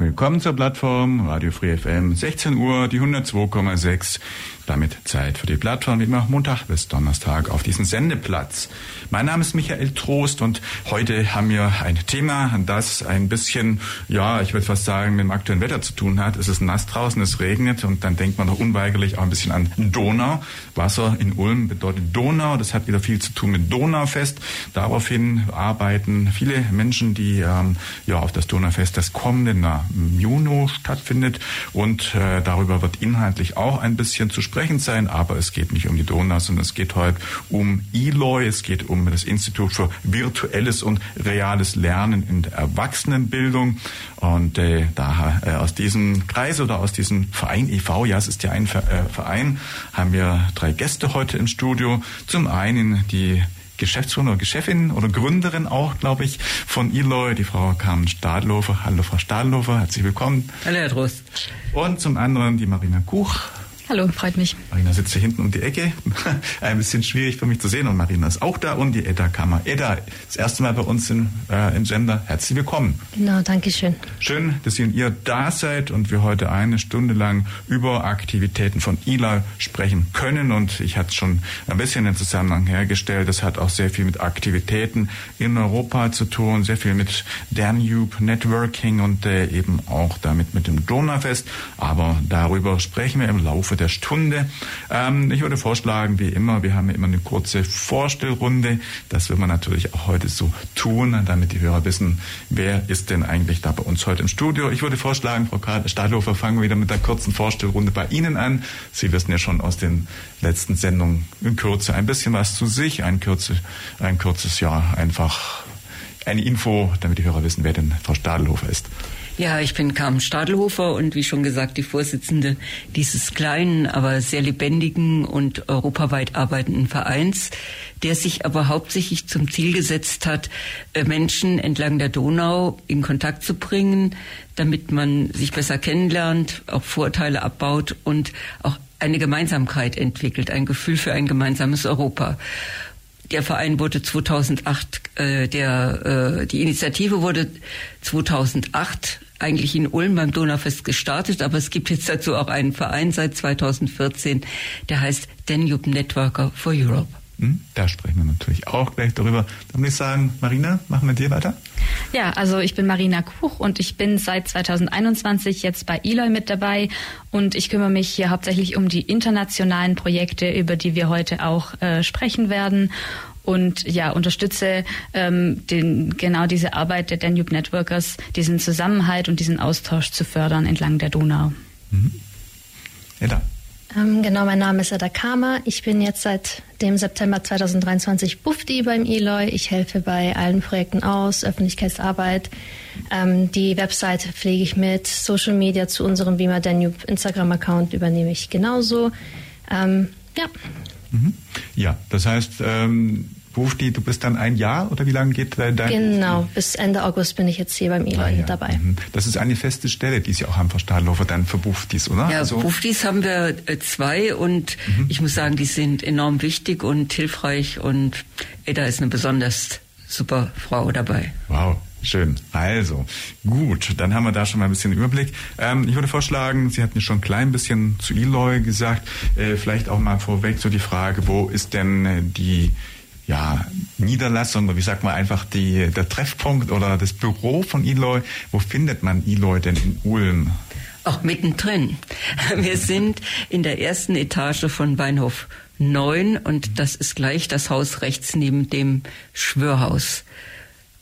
Willkommen zur Plattform Radio Free FM, 16 Uhr, die 102,6 damit Zeit für die Plattform, wie immer Montag bis Donnerstag auf diesem Sendeplatz. Mein Name ist Michael Trost und heute haben wir ein Thema, das ein bisschen, ja, ich würde fast sagen, mit dem aktuellen Wetter zu tun hat. Es ist nass draußen, es regnet und dann denkt man doch unweigerlich auch ein bisschen an Donau. Wasser in Ulm bedeutet Donau, das hat wieder viel zu tun mit Donaufest. Daraufhin arbeiten viele Menschen, die ähm, ja auf das Donaufest, das kommende im Juni stattfindet und äh, darüber wird inhaltlich auch ein bisschen zu sprechen sein, aber es geht nicht um die Donau, sondern es geht heute um ELOI, es geht um das Institut für virtuelles und reales Lernen in der Erwachsenenbildung. Und äh, daher äh, aus diesem Kreis oder aus diesem Verein e.V., ja, es ist ja ein äh, Verein, haben wir drei Gäste heute im Studio. Zum einen die Geschäftsführerin oder Geschäftin oder Gründerin auch, glaube ich, von Eloy, die Frau Carmen Stadlofer. Hallo Frau Stadlofer, herzlich willkommen. Hallo Herr Trost. Und zum anderen die Marina Kuch. Hallo, freut mich. Marina sitzt hier hinten um die Ecke. Ein bisschen schwierig für mich zu sehen und Marina ist auch da und die Edda Kammer. Edda, das erste Mal bei uns in, äh, in Gender. Herzlich willkommen. Genau, danke schön. Schön, dass ihr und ihr da seid und wir heute eine Stunde lang über Aktivitäten von ILA sprechen können und ich hatte schon ein bisschen den Zusammenhang hergestellt. Das hat auch sehr viel mit Aktivitäten in Europa zu tun, sehr viel mit Danube Networking und äh, eben auch damit mit dem Donaufest. Aber darüber sprechen wir im Laufe der Stunde. Ähm, ich würde vorschlagen, wie immer, wir haben ja immer eine kurze Vorstellrunde. Das will man natürlich auch heute so tun, damit die Hörer wissen, wer ist denn eigentlich da bei uns heute im Studio. Ich würde vorschlagen, Frau Stadlofer, fangen wir wieder mit der kurzen Vorstellrunde bei Ihnen an. Sie wissen ja schon aus den letzten Sendungen in Kürze ein bisschen was zu sich, ein, Kürze, ein kurzes Jahr einfach eine Info, damit die Hörer wissen, wer denn Frau Stadelhofer ist. Ja, ich bin Carmen Stadelhofer und wie schon gesagt die Vorsitzende dieses kleinen, aber sehr lebendigen und europaweit arbeitenden Vereins, der sich aber hauptsächlich zum Ziel gesetzt hat, äh, Menschen entlang der Donau in Kontakt zu bringen, damit man sich besser kennenlernt, auch Vorteile abbaut und auch eine Gemeinsamkeit entwickelt, ein Gefühl für ein gemeinsames Europa. Der Verein wurde 2008, äh, der, äh, die Initiative wurde 2008 eigentlich in Ulm beim Donaufest gestartet, aber es gibt jetzt dazu auch einen Verein seit 2014, der heißt Danube Networker for Europe. Hm, da sprechen wir natürlich auch gleich darüber. Dann würde ich sagen, Marina, machen wir dir weiter? Ja, also ich bin Marina Kuch und ich bin seit 2021 jetzt bei Eloy mit dabei und ich kümmere mich hier hauptsächlich um die internationalen Projekte, über die wir heute auch äh, sprechen werden und ja, unterstütze ähm, den, genau diese Arbeit der Danube Networkers, diesen Zusammenhalt und diesen Austausch zu fördern entlang der Donau. Mhm. Edda. Ähm, genau, mein Name ist Edda Kamer. Ich bin jetzt seit dem September 2023 Bufti beim Eloy. Ich helfe bei allen Projekten aus, Öffentlichkeitsarbeit. Ähm, die Website pflege ich mit, Social Media zu unserem Beamer Danube Instagram-Account übernehme ich genauso. Ähm, ja. Mhm. Ja, das heißt, ähm, Bufti, du bist dann ein Jahr oder wie lange geht dein Genau, bis Ende August bin ich jetzt hier beim Elon ah, ja. dabei. Mhm. Das ist eine feste Stelle, die Sie auch haben, Frau Stahlhofer, dann für Buftis, oder? Ja, also, Buftis haben wir äh, zwei und mhm. ich muss sagen, die sind enorm wichtig und hilfreich und Edda ist eine besonders super Frau dabei. Wow. Schön. Also, gut, dann haben wir da schon mal ein bisschen Überblick. Ähm, ich würde vorschlagen, Sie hatten schon ein klein bisschen zu Eloy gesagt, äh, vielleicht auch mal vorweg so die Frage, wo ist denn äh, die ja, Niederlassung, wie sagt man einfach die, der Treffpunkt oder das Büro von Eloy. Wo findet man Eloy denn in Ulm? Auch mittendrin. Wir sind in der ersten Etage von Weinhof 9 und das ist gleich das Haus rechts neben dem Schwörhaus.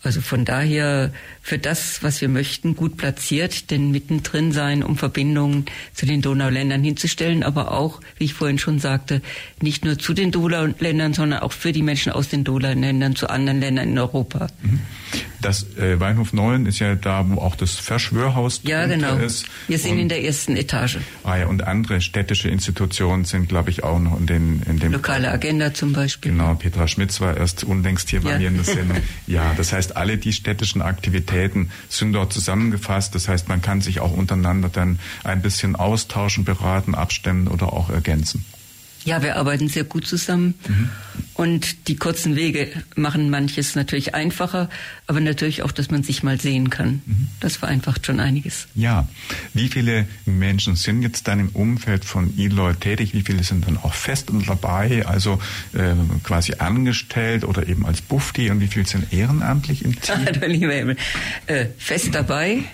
Also von daher für das, was wir möchten, gut platziert, denn mittendrin sein, um Verbindungen zu den Donauländern hinzustellen, aber auch, wie ich vorhin schon sagte, nicht nur zu den Donauländern, sondern auch für die Menschen aus den Donauländern zu anderen Ländern in Europa. Das äh, Weinhof Neuen ist ja da, wo auch das Verschwörhaus ja, genau. ist. Wir sind und, in der ersten Etage. Ah ja, und andere städtische Institutionen sind, glaube ich, auch noch in, den, in dem... Lokale Agenda zum Beispiel. Genau, Petra Schmitz war erst unlängst hier ja. bei mir in der Sendung. Ja, das heißt, alle die städtischen Aktivitäten sind dort zusammengefasst. Das heißt, man kann sich auch untereinander dann ein bisschen austauschen, beraten, abstimmen oder auch ergänzen. Ja, wir arbeiten sehr gut zusammen. Mhm. Und die kurzen Wege machen manches natürlich einfacher, aber natürlich auch, dass man sich mal sehen kann. Mhm. Das vereinfacht schon einiges. Ja. Wie viele Menschen sind jetzt dann im Umfeld von Eloy tätig? Wie viele sind dann auch fest dabei, also äh, quasi angestellt oder eben als Bufti? Und wie viele sind ehrenamtlich im Team? äh, fest dabei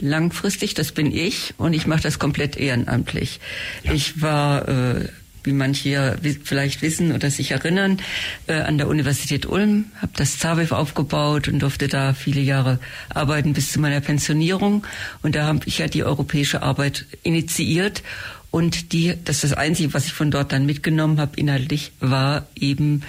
langfristig, das bin ich und ich mache das komplett ehrenamtlich. Ja. Ich war äh, wie manche vielleicht wissen oder sich erinnern, äh, an der Universität Ulm, habe das ZAWIF aufgebaut und durfte da viele Jahre arbeiten bis zu meiner Pensionierung. Und da habe ich ja die europäische Arbeit initiiert. Und die, das ist das Einzige, was ich von dort dann mitgenommen habe, inhaltlich, war eben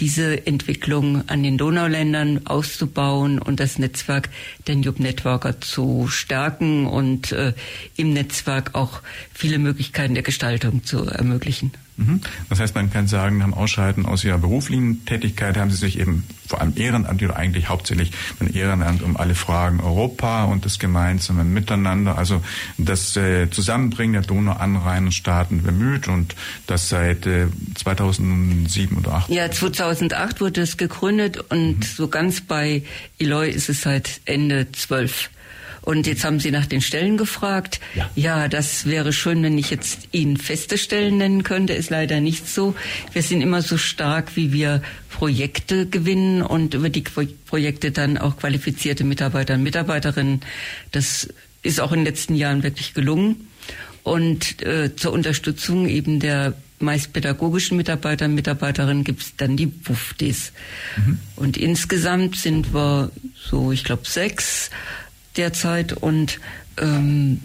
diese Entwicklung an den Donauländern auszubauen und das Netzwerk der Nube Networker zu stärken und äh, im Netzwerk auch viele Möglichkeiten der Gestaltung zu ermöglichen. Mhm. Das heißt, man kann sagen, nach dem Ausscheiden aus Ihrer beruflichen Tätigkeit haben Sie sich eben vor allem Ehrenamt oder eigentlich hauptsächlich ein Ehrenamt um alle Fragen Europa und das gemeinsame Miteinander, also das äh, Zusammenbringen der Donau-Anrainerstaaten bemüht und das seit äh, 2007 oder 2008. Ja, 2008 wurde es gegründet und mhm. so ganz bei Eloy ist es seit Ende 12. Und jetzt haben Sie nach den Stellen gefragt. Ja. ja, das wäre schön, wenn ich jetzt Ihnen feste Stellen nennen könnte. Ist leider nicht so. Wir sind immer so stark, wie wir Projekte gewinnen und über die Projekte dann auch qualifizierte Mitarbeiter und Mitarbeiterinnen. Das ist auch in den letzten Jahren wirklich gelungen. Und äh, zur Unterstützung eben der meist pädagogischen Mitarbeiter und Mitarbeiterinnen gibt es dann die WUFDs. Mhm. Und insgesamt sind wir so, ich glaube, sechs derzeit und ähm,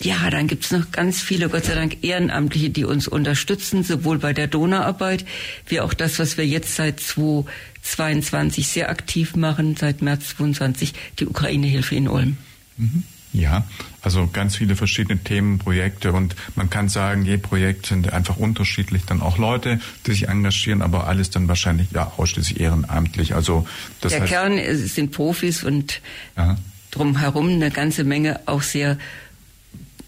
ja, dann gibt's noch ganz viele, Gott sei Dank, Ehrenamtliche, die uns unterstützen, sowohl bei der Donauarbeit wie auch das, was wir jetzt seit 2022 sehr aktiv machen, seit März 22, die Ukraine-Hilfe in Ulm. Mhm. Ja, also ganz viele verschiedene Themen, Projekte und man kann sagen, je Projekt sind einfach unterschiedlich, dann auch Leute, die sich engagieren, aber alles dann wahrscheinlich ja ausschließlich ehrenamtlich. Also das der heißt, Kern sind Profis und Aha drumherum eine ganze Menge auch sehr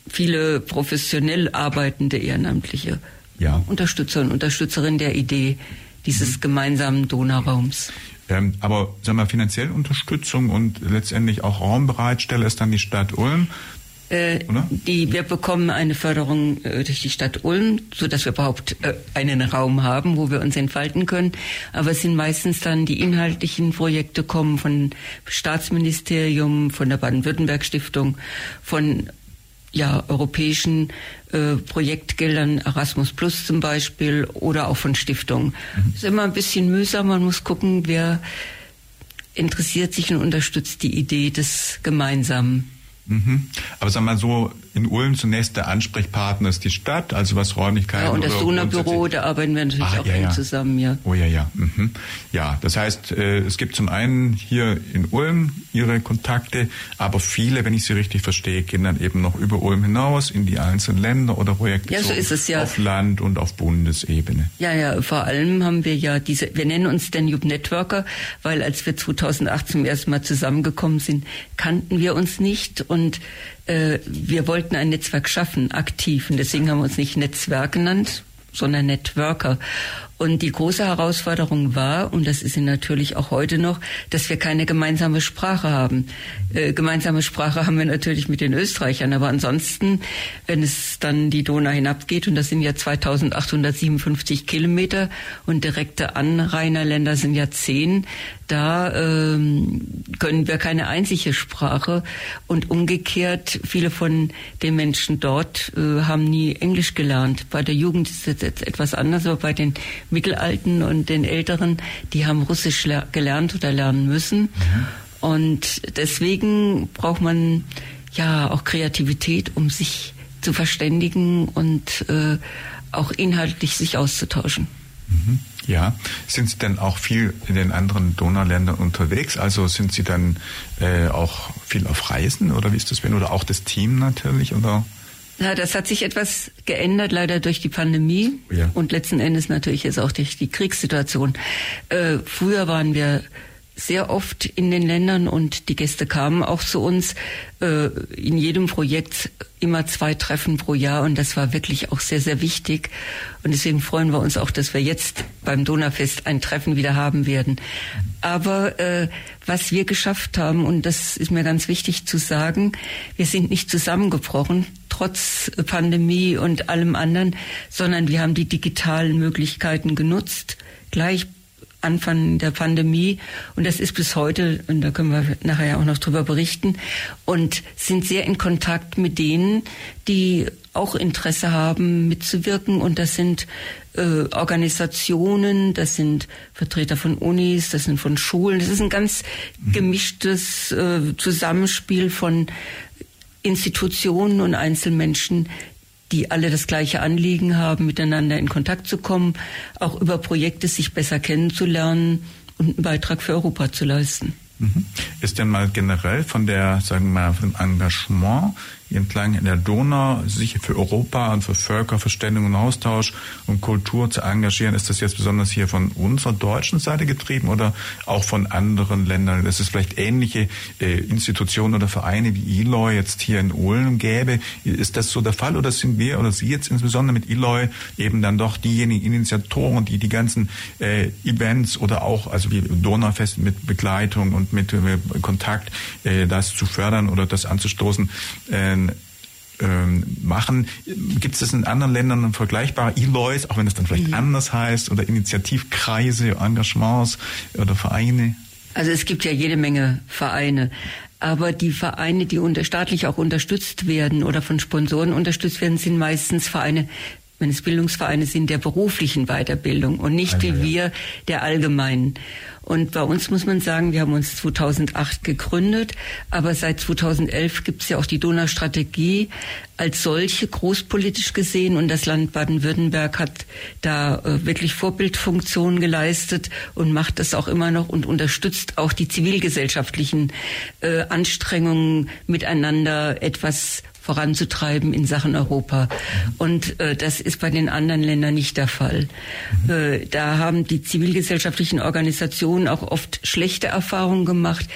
viele professionell arbeitende Ehrenamtliche ja. Unterstützer und Unterstützerinnen der Idee dieses mhm. gemeinsamen Donauraums. Ähm, aber sagen wir finanziell Unterstützung und letztendlich auch Raumbereitstelle ist dann die Stadt Ulm. Äh, die, wir bekommen eine Förderung äh, durch die Stadt Ulm, so dass wir überhaupt äh, einen Raum haben, wo wir uns entfalten können. Aber es sind meistens dann die inhaltlichen Projekte kommen von Staatsministerium, von der Baden-Württemberg Stiftung, von ja, europäischen äh, Projektgeldern, Erasmus Plus zum Beispiel, oder auch von Stiftungen. Mhm. ist immer ein bisschen mühsam, man muss gucken, wer interessiert sich und unterstützt die Idee des Gemeinsamen. Mhm. Aber sag mal so, in Ulm zunächst der Ansprechpartner ist die Stadt, also was Räumlichkeiten. Ja, und das Donaubüro, da arbeiten wir natürlich ah, auch ja, ja. zusammen, ja. Oh ja, ja. Mhm. Ja, das heißt, äh, es gibt zum einen hier in Ulm ihre Kontakte, aber viele, wenn ich sie richtig verstehe, gehen dann eben noch über Ulm hinaus in die einzelnen Länder oder Projekte ja, so ist es, ja. auf Land und auf Bundesebene. Ja, ja, vor allem haben wir ja diese, wir nennen uns Danube Networker, weil als wir 2008 zum ersten Mal zusammengekommen sind, kannten wir uns nicht und äh, wir wollten ein Netzwerk schaffen, aktiv. Und deswegen haben wir uns nicht Netzwerk genannt, sondern Networker. Und die große Herausforderung war, und das ist sie natürlich auch heute noch, dass wir keine gemeinsame Sprache haben. Äh, gemeinsame Sprache haben wir natürlich mit den Österreichern, aber ansonsten, wenn es dann die Donau hinabgeht, und das sind ja 2857 Kilometer und direkte Anrainerländer sind ja zehn, da ähm, können wir keine einzige Sprache. Und umgekehrt, viele von den Menschen dort äh, haben nie Englisch gelernt. Bei der Jugend ist es jetzt etwas anders, aber bei den Mittelalten und den Älteren, die haben Russisch gelernt oder lernen müssen. Mhm. Und deswegen braucht man ja auch Kreativität, um sich zu verständigen und äh, auch inhaltlich sich auszutauschen. Mhm. Ja, sind Sie denn auch viel in den anderen Donauländern unterwegs? Also sind Sie dann äh, auch viel auf Reisen oder wie ist das wenn oder auch das Team natürlich oder? Ja, das hat sich etwas geändert, leider durch die Pandemie ja. und letzten Endes natürlich jetzt auch durch die Kriegssituation. Äh, früher waren wir sehr oft in den Ländern und die Gäste kamen auch zu uns. Äh, in jedem Projekt immer zwei Treffen pro Jahr und das war wirklich auch sehr, sehr wichtig. Und deswegen freuen wir uns auch, dass wir jetzt beim Donaufest ein Treffen wieder haben werden. Aber äh, was wir geschafft haben, und das ist mir ganz wichtig zu sagen, wir sind nicht zusammengebrochen, trotz Pandemie und allem anderen, sondern wir haben die digitalen Möglichkeiten genutzt, gleich Anfang der Pandemie und das ist bis heute, und da können wir nachher auch noch drüber berichten, und sind sehr in Kontakt mit denen, die auch Interesse haben, mitzuwirken. Und das sind äh, Organisationen, das sind Vertreter von Unis, das sind von Schulen. Das ist ein ganz gemischtes äh, Zusammenspiel von Institutionen und Einzelmenschen, die alle das gleiche Anliegen haben, miteinander in Kontakt zu kommen, auch über Projekte sich besser kennenzulernen und einen Beitrag für Europa zu leisten. Mhm. Ist denn mal generell von der, sagen wir mal, vom Engagement entlang in der Donau sich für Europa und für Völkerverständigung und Austausch und Kultur zu engagieren. Ist das jetzt besonders hier von unserer deutschen Seite getrieben oder auch von anderen Ländern? Dass es vielleicht ähnliche äh, Institutionen oder Vereine wie Eloy jetzt hier in Ulm gäbe. Ist das so der Fall oder sind wir oder Sie jetzt insbesondere mit Eloy eben dann doch diejenigen Initiatoren, die die ganzen äh, Events oder auch also wie Donaufest mit Begleitung und mit äh, Kontakt äh, das zu fördern oder das anzustoßen? Äh, machen. Gibt es das in anderen Ländern vergleichbare Eloys, auch wenn es dann vielleicht mhm. anders heißt, oder Initiativkreise, Engagements oder Vereine? Also es gibt ja jede Menge Vereine. Aber die Vereine, die unter, staatlich auch unterstützt werden oder von Sponsoren unterstützt werden, sind meistens Vereine, wenn es Bildungsvereine sind, der beruflichen Weiterbildung und nicht wie wir der allgemeinen. Und bei uns muss man sagen, wir haben uns 2008 gegründet, aber seit 2011 gibt es ja auch die Donaustrategie als solche großpolitisch gesehen und das Land Baden-Württemberg hat da äh, wirklich Vorbildfunktionen geleistet und macht das auch immer noch und unterstützt auch die zivilgesellschaftlichen äh, Anstrengungen miteinander etwas voranzutreiben in Sachen Europa. Und äh, das ist bei den anderen Ländern nicht der Fall. Mhm. Äh, da haben die zivilgesellschaftlichen Organisationen auch oft schlechte Erfahrungen gemacht.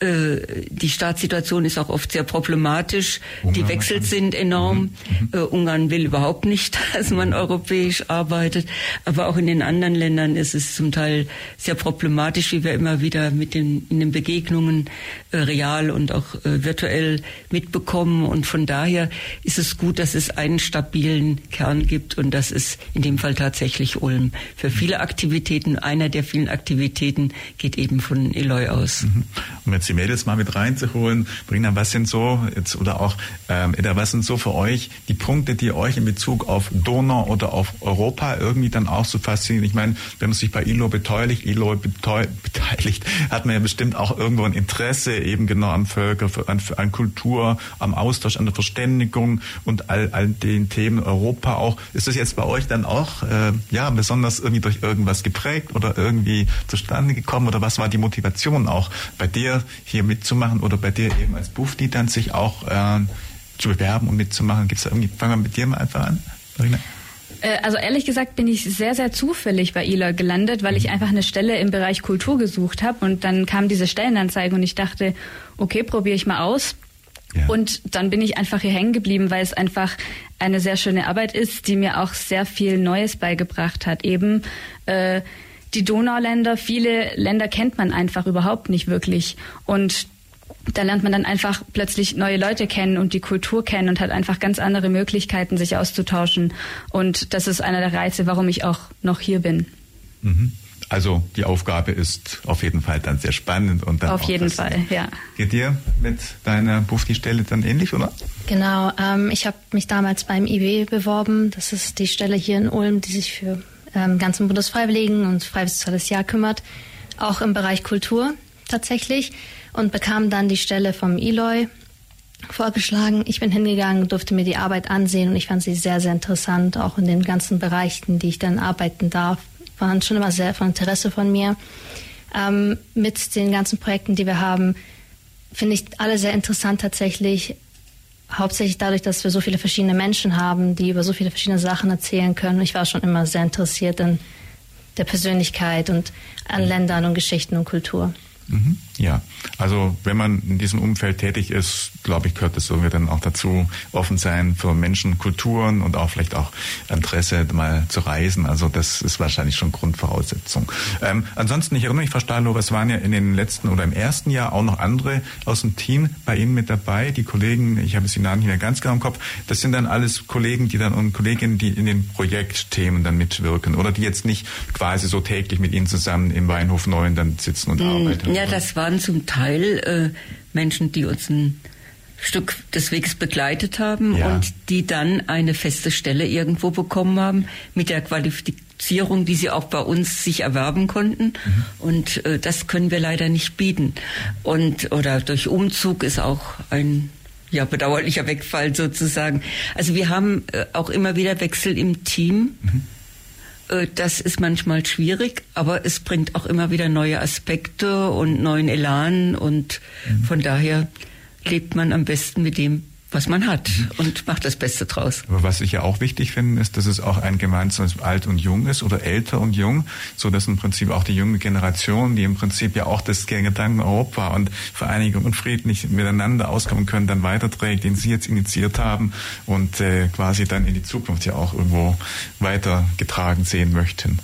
Äh, die Staatssituation ist auch oft sehr problematisch. Ungarn die Wechsel sind enorm. Mhm. mhm. Äh, Ungarn will überhaupt nicht, dass man europäisch arbeitet. Aber auch in den anderen Ländern ist es zum Teil sehr problematisch, wie wir immer wieder mit den, in den Begegnungen äh, real und auch virtuell mitbekommen. Und von da daher ist es gut, dass es einen stabilen Kern gibt und das ist in dem Fall tatsächlich Ulm. Für viele Aktivitäten, einer der vielen Aktivitäten geht eben von Eloy aus. Mhm. Um jetzt die Mädels mal mit reinzuholen, Brina, was sind so jetzt oder auch ähm, was sind so für euch die Punkte, die euch in Bezug auf Donau oder auf Europa irgendwie dann auch so faszinieren? Ich meine, wenn man sich bei ILO beteiligt, ILO beteiligt, hat man ja bestimmt auch irgendwo ein Interesse eben genau an Völker, an, an Kultur, am Austausch, an der Verständigung Verständigung und all, all den Themen Europa auch. Ist das jetzt bei euch dann auch äh, ja besonders irgendwie durch irgendwas geprägt oder irgendwie zustande gekommen oder was war die Motivation auch bei dir hier mitzumachen oder bei dir eben als Bufti dann sich auch äh, zu bewerben und mitzumachen? Gibt's da irgendwie? Fangen wir mit dir mal einfach an, Marina. Äh, also ehrlich gesagt bin ich sehr, sehr zufällig bei ILA gelandet, weil ich mhm. einfach eine Stelle im Bereich Kultur gesucht habe und dann kam diese Stellenanzeige und ich dachte, okay, probiere ich mal aus. Und dann bin ich einfach hier hängen geblieben, weil es einfach eine sehr schöne Arbeit ist, die mir auch sehr viel Neues beigebracht hat. Eben äh, die Donauländer, viele Länder kennt man einfach überhaupt nicht wirklich. Und da lernt man dann einfach plötzlich neue Leute kennen und die Kultur kennen und hat einfach ganz andere Möglichkeiten, sich auszutauschen. Und das ist einer der Reize, warum ich auch noch hier bin. Mhm. Also die Aufgabe ist auf jeden Fall dann sehr spannend und dann auf jeden Fall, ja. Geht dir mit deiner Bufti-Stelle dann ähnlich, oder? Genau, ähm, ich habe mich damals beim IW beworben. Das ist die Stelle hier in Ulm, die sich für ähm, ganzen Bundesfreiwilligen und Freiwilliges Soziales Jahr kümmert, auch im Bereich Kultur tatsächlich und bekam dann die Stelle vom Eloy vorgeschlagen. Ich bin hingegangen, durfte mir die Arbeit ansehen und ich fand sie sehr, sehr interessant, auch in den ganzen Bereichen, die ich dann arbeiten darf, waren schon immer sehr von Interesse von mir. Ähm, mit den ganzen Projekten, die wir haben, finde ich alle sehr interessant tatsächlich. Hauptsächlich dadurch, dass wir so viele verschiedene Menschen haben, die über so viele verschiedene Sachen erzählen können. Ich war schon immer sehr interessiert an der Persönlichkeit und an Ländern und Geschichten und Kultur. Mhm. Ja, also wenn man in diesem Umfeld tätig ist, glaube ich, gehört es irgendwie dann auch dazu, offen sein für Menschen, Kulturen und auch vielleicht auch Interesse mal zu reisen. Also das ist wahrscheinlich schon Grundvoraussetzung. Ähm, ansonsten, ich erinnere mich, Frau Stahlow, es waren ja in den letzten oder im ersten Jahr auch noch andere aus dem Team bei Ihnen mit dabei. Die Kollegen, ich habe es die Namen nicht mehr ganz genau im Kopf, das sind dann alles Kollegen, die dann und Kolleginnen, die in den Projektthemen dann mitwirken oder die jetzt nicht quasi so täglich mit Ihnen zusammen im Weinhof Neuen dann sitzen und hm, arbeiten. Ja, das waren zum Teil äh, Menschen, die uns ein Stück des Weges begleitet haben ja. und die dann eine feste Stelle irgendwo bekommen haben mit der Qualifizierung, die sie auch bei uns sich erwerben konnten. Mhm. Und äh, das können wir leider nicht bieten. Und oder durch Umzug ist auch ein ja, bedauerlicher Wegfall sozusagen. Also wir haben äh, auch immer wieder Wechsel im Team. Mhm. Äh, das ist manchmal schwierig, aber es bringt auch immer wieder neue Aspekte und neuen Elan und mhm. von daher lebt man am besten mit dem, was man hat und macht das Beste draus. Aber was ich ja auch wichtig finde, ist, dass es auch ein gemeinsames Alt und Jung ist oder älter und jung, so dass im Prinzip auch die junge Generation, die im Prinzip ja auch das Gedanken Europa und Vereinigung und friedlich miteinander auskommen können, dann weiterträgt, den Sie jetzt initiiert haben und äh, quasi dann in die Zukunft ja auch irgendwo weitergetragen sehen möchten.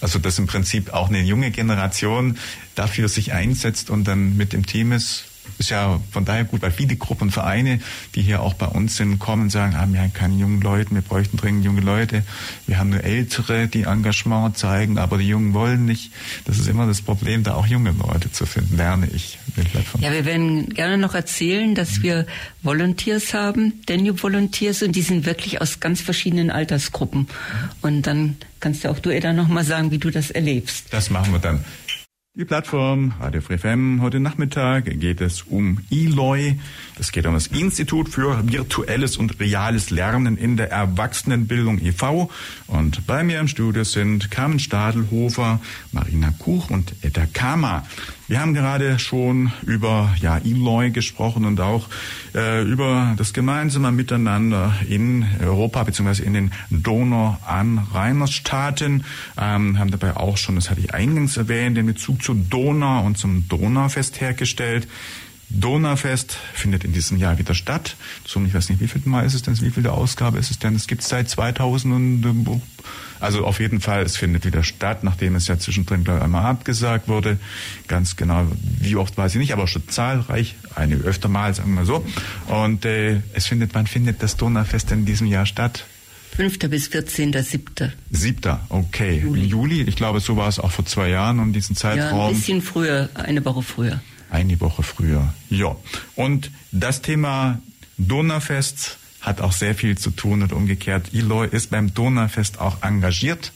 Also dass im Prinzip auch eine junge Generation dafür sich einsetzt und dann mit dem Team ist, ist ja von daher gut, weil viele Gruppen, Vereine, die hier auch bei uns sind, kommen und sagen, ah, wir haben keine jungen Leute, wir bräuchten dringend junge Leute. Wir haben nur Ältere, die Engagement zeigen, aber die Jungen wollen nicht. Das ist immer das Problem, da auch junge Leute zu finden, lerne ich. Ja, wir werden gerne noch erzählen, dass mhm. wir Volunteers haben, Danube Volunteers, und die sind wirklich aus ganz verschiedenen Altersgruppen. Mhm. Und dann kannst du auch du, Eda, noch mal sagen, wie du das erlebst. Das machen wir dann. Die Plattform Radio Free FM. Heute Nachmittag geht es um Eloy. Das geht um das Institut für virtuelles und reales Lernen in der Erwachsenenbildung e.V. Und bei mir im Studio sind Carmen Stadelhofer, Marina Kuch und Edda Kama. Wir haben gerade schon über ja, Eloy gesprochen und auch äh, über das gemeinsame Miteinander in Europa bzw. in den Donau-an-Rheinstaaten. Ähm, haben dabei auch schon, das hatte ich eingangs erwähnt, den Bezug zur Donau und zum Donaufest hergestellt. Donaufest findet in diesem Jahr wieder statt. Zum, ich weiß nicht, wie viel Mal ist es denn, wie viel der Ausgabe ist es denn? Es gibt seit 2000 und, also auf jeden Fall, es findet wieder statt, nachdem es ja zwischendrin glaube ich, einmal abgesagt wurde. Ganz genau, wie oft weiß ich nicht, aber schon zahlreich, eine öfter mal, sagen wir mal so. Und äh, es findet, wann findet das Donaufest in diesem Jahr statt? 5. bis 14.7. 7. Okay. Juli. Juli. Ich glaube, so war es auch vor zwei Jahren um diesen Zeitraum. Ja, ein bisschen früher, eine Woche früher. Eine Woche früher. Ja. Und das Thema Donaufest hat auch sehr viel zu tun und umgekehrt. Eloy ist beim Donaufest auch engagiert,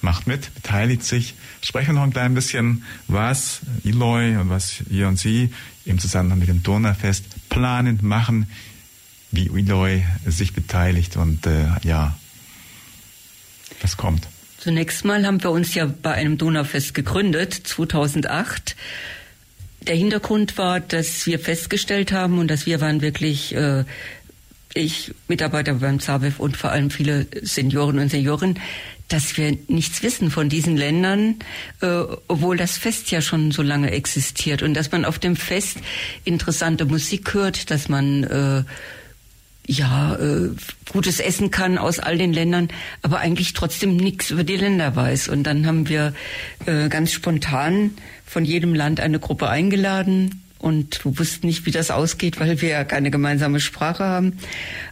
macht mit, beteiligt sich. Sprechen wir noch ein klein bisschen, was Eloy und was ihr und Sie im Zusammenhang mit dem Donaufest planen, machen, wie Eloy sich beteiligt und äh, ja, was kommt. Zunächst mal haben wir uns ja bei einem Donaufest gegründet, 2008. Der Hintergrund war, dass wir festgestellt haben und dass wir waren wirklich äh, ich, Mitarbeiter beim ZABEF und vor allem viele Senioren und Senioren, dass wir nichts wissen von diesen Ländern, äh, obwohl das Fest ja schon so lange existiert. Und dass man auf dem Fest interessante Musik hört, dass man äh, ja äh, gutes Essen kann aus all den Ländern, aber eigentlich trotzdem nichts über die Länder weiß. Und dann haben wir äh, ganz spontan von jedem Land eine Gruppe eingeladen, und wir wussten nicht, wie das ausgeht, weil wir ja keine gemeinsame Sprache haben.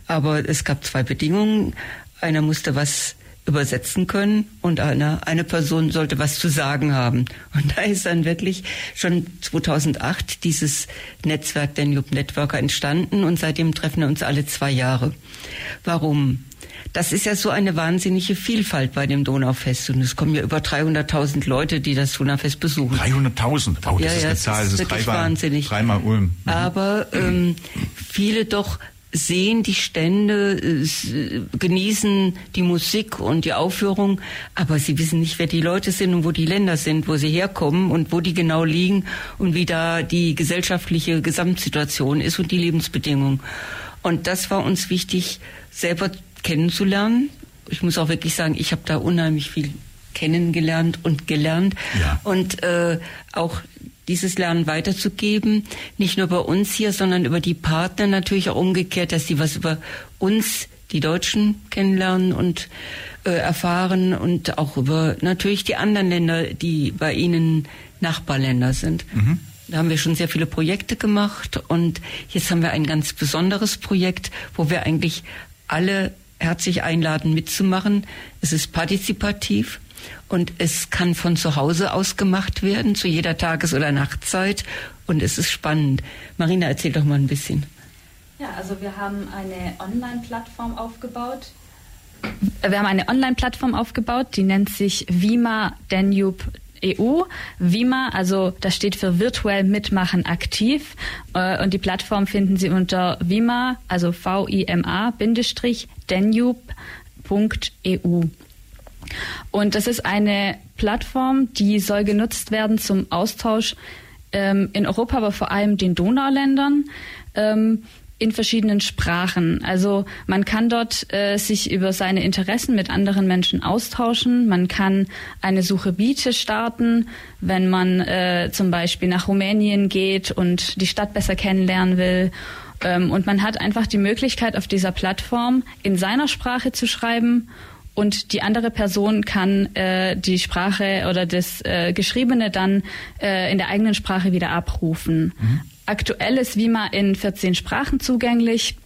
Aber es gab zwei Bedingungen. Einer musste was übersetzen können und eine, eine Person sollte was zu sagen haben. Und da ist dann wirklich schon 2008 dieses Netzwerk der Noob Networker entstanden und seitdem treffen wir uns alle zwei Jahre. Warum? das ist ja so eine wahnsinnige Vielfalt bei dem Donaufest. Und es kommen ja über 300.000 Leute, die das Donaufest besuchen. 300.000? Oh, das ja, ist eine Zahl. Das ist, wirklich dreimal, wahnsinnig. Dreimal Ulm. Mhm. Aber ähm, viele doch sehen die Stände, genießen die Musik und die Aufführung, aber sie wissen nicht, wer die Leute sind und wo die Länder sind, wo sie herkommen und wo die genau liegen und wie da die gesellschaftliche Gesamtsituation ist und die Lebensbedingungen. Und das war uns wichtig, selber kennenzulernen. Ich muss auch wirklich sagen, ich habe da unheimlich viel kennengelernt und gelernt ja. und äh, auch dieses Lernen weiterzugeben, nicht nur bei uns hier, sondern über die Partner natürlich auch umgekehrt, dass sie was über uns, die Deutschen, kennenlernen und äh, erfahren und auch über natürlich die anderen Länder, die bei ihnen Nachbarländer sind. Mhm. Da haben wir schon sehr viele Projekte gemacht und jetzt haben wir ein ganz besonderes Projekt, wo wir eigentlich alle herzlich einladen mitzumachen. Es ist partizipativ. Und es kann von zu Hause aus gemacht werden, zu jeder Tages- oder Nachtzeit. Und es ist spannend. Marina, erzähl doch mal ein bisschen. Ja, also wir haben eine Online-Plattform aufgebaut. Wir haben eine Online-Plattform aufgebaut, die nennt sich Vima Danube EU. Vima, also das steht für virtuell mitmachen aktiv. Äh, und die Plattform finden Sie unter Vima, also V-I-M-A, Bindestrich, Danube.eu. Und das ist eine Plattform, die soll genutzt werden zum Austausch ähm, in Europa, aber vor allem den Donauländern. Ähm, in verschiedenen Sprachen. Also man kann dort äh, sich über seine Interessen mit anderen Menschen austauschen. Man kann eine Suche Biete starten, wenn man äh, zum Beispiel nach Rumänien geht und die Stadt besser kennenlernen will. Ähm, und man hat einfach die Möglichkeit, auf dieser Plattform in seiner Sprache zu schreiben und die andere Person kann äh, die Sprache oder das äh, Geschriebene dann äh, in der eigenen Sprache wieder abrufen. Mhm. Aktuell ist Vima in 14 Sprachen zugänglich,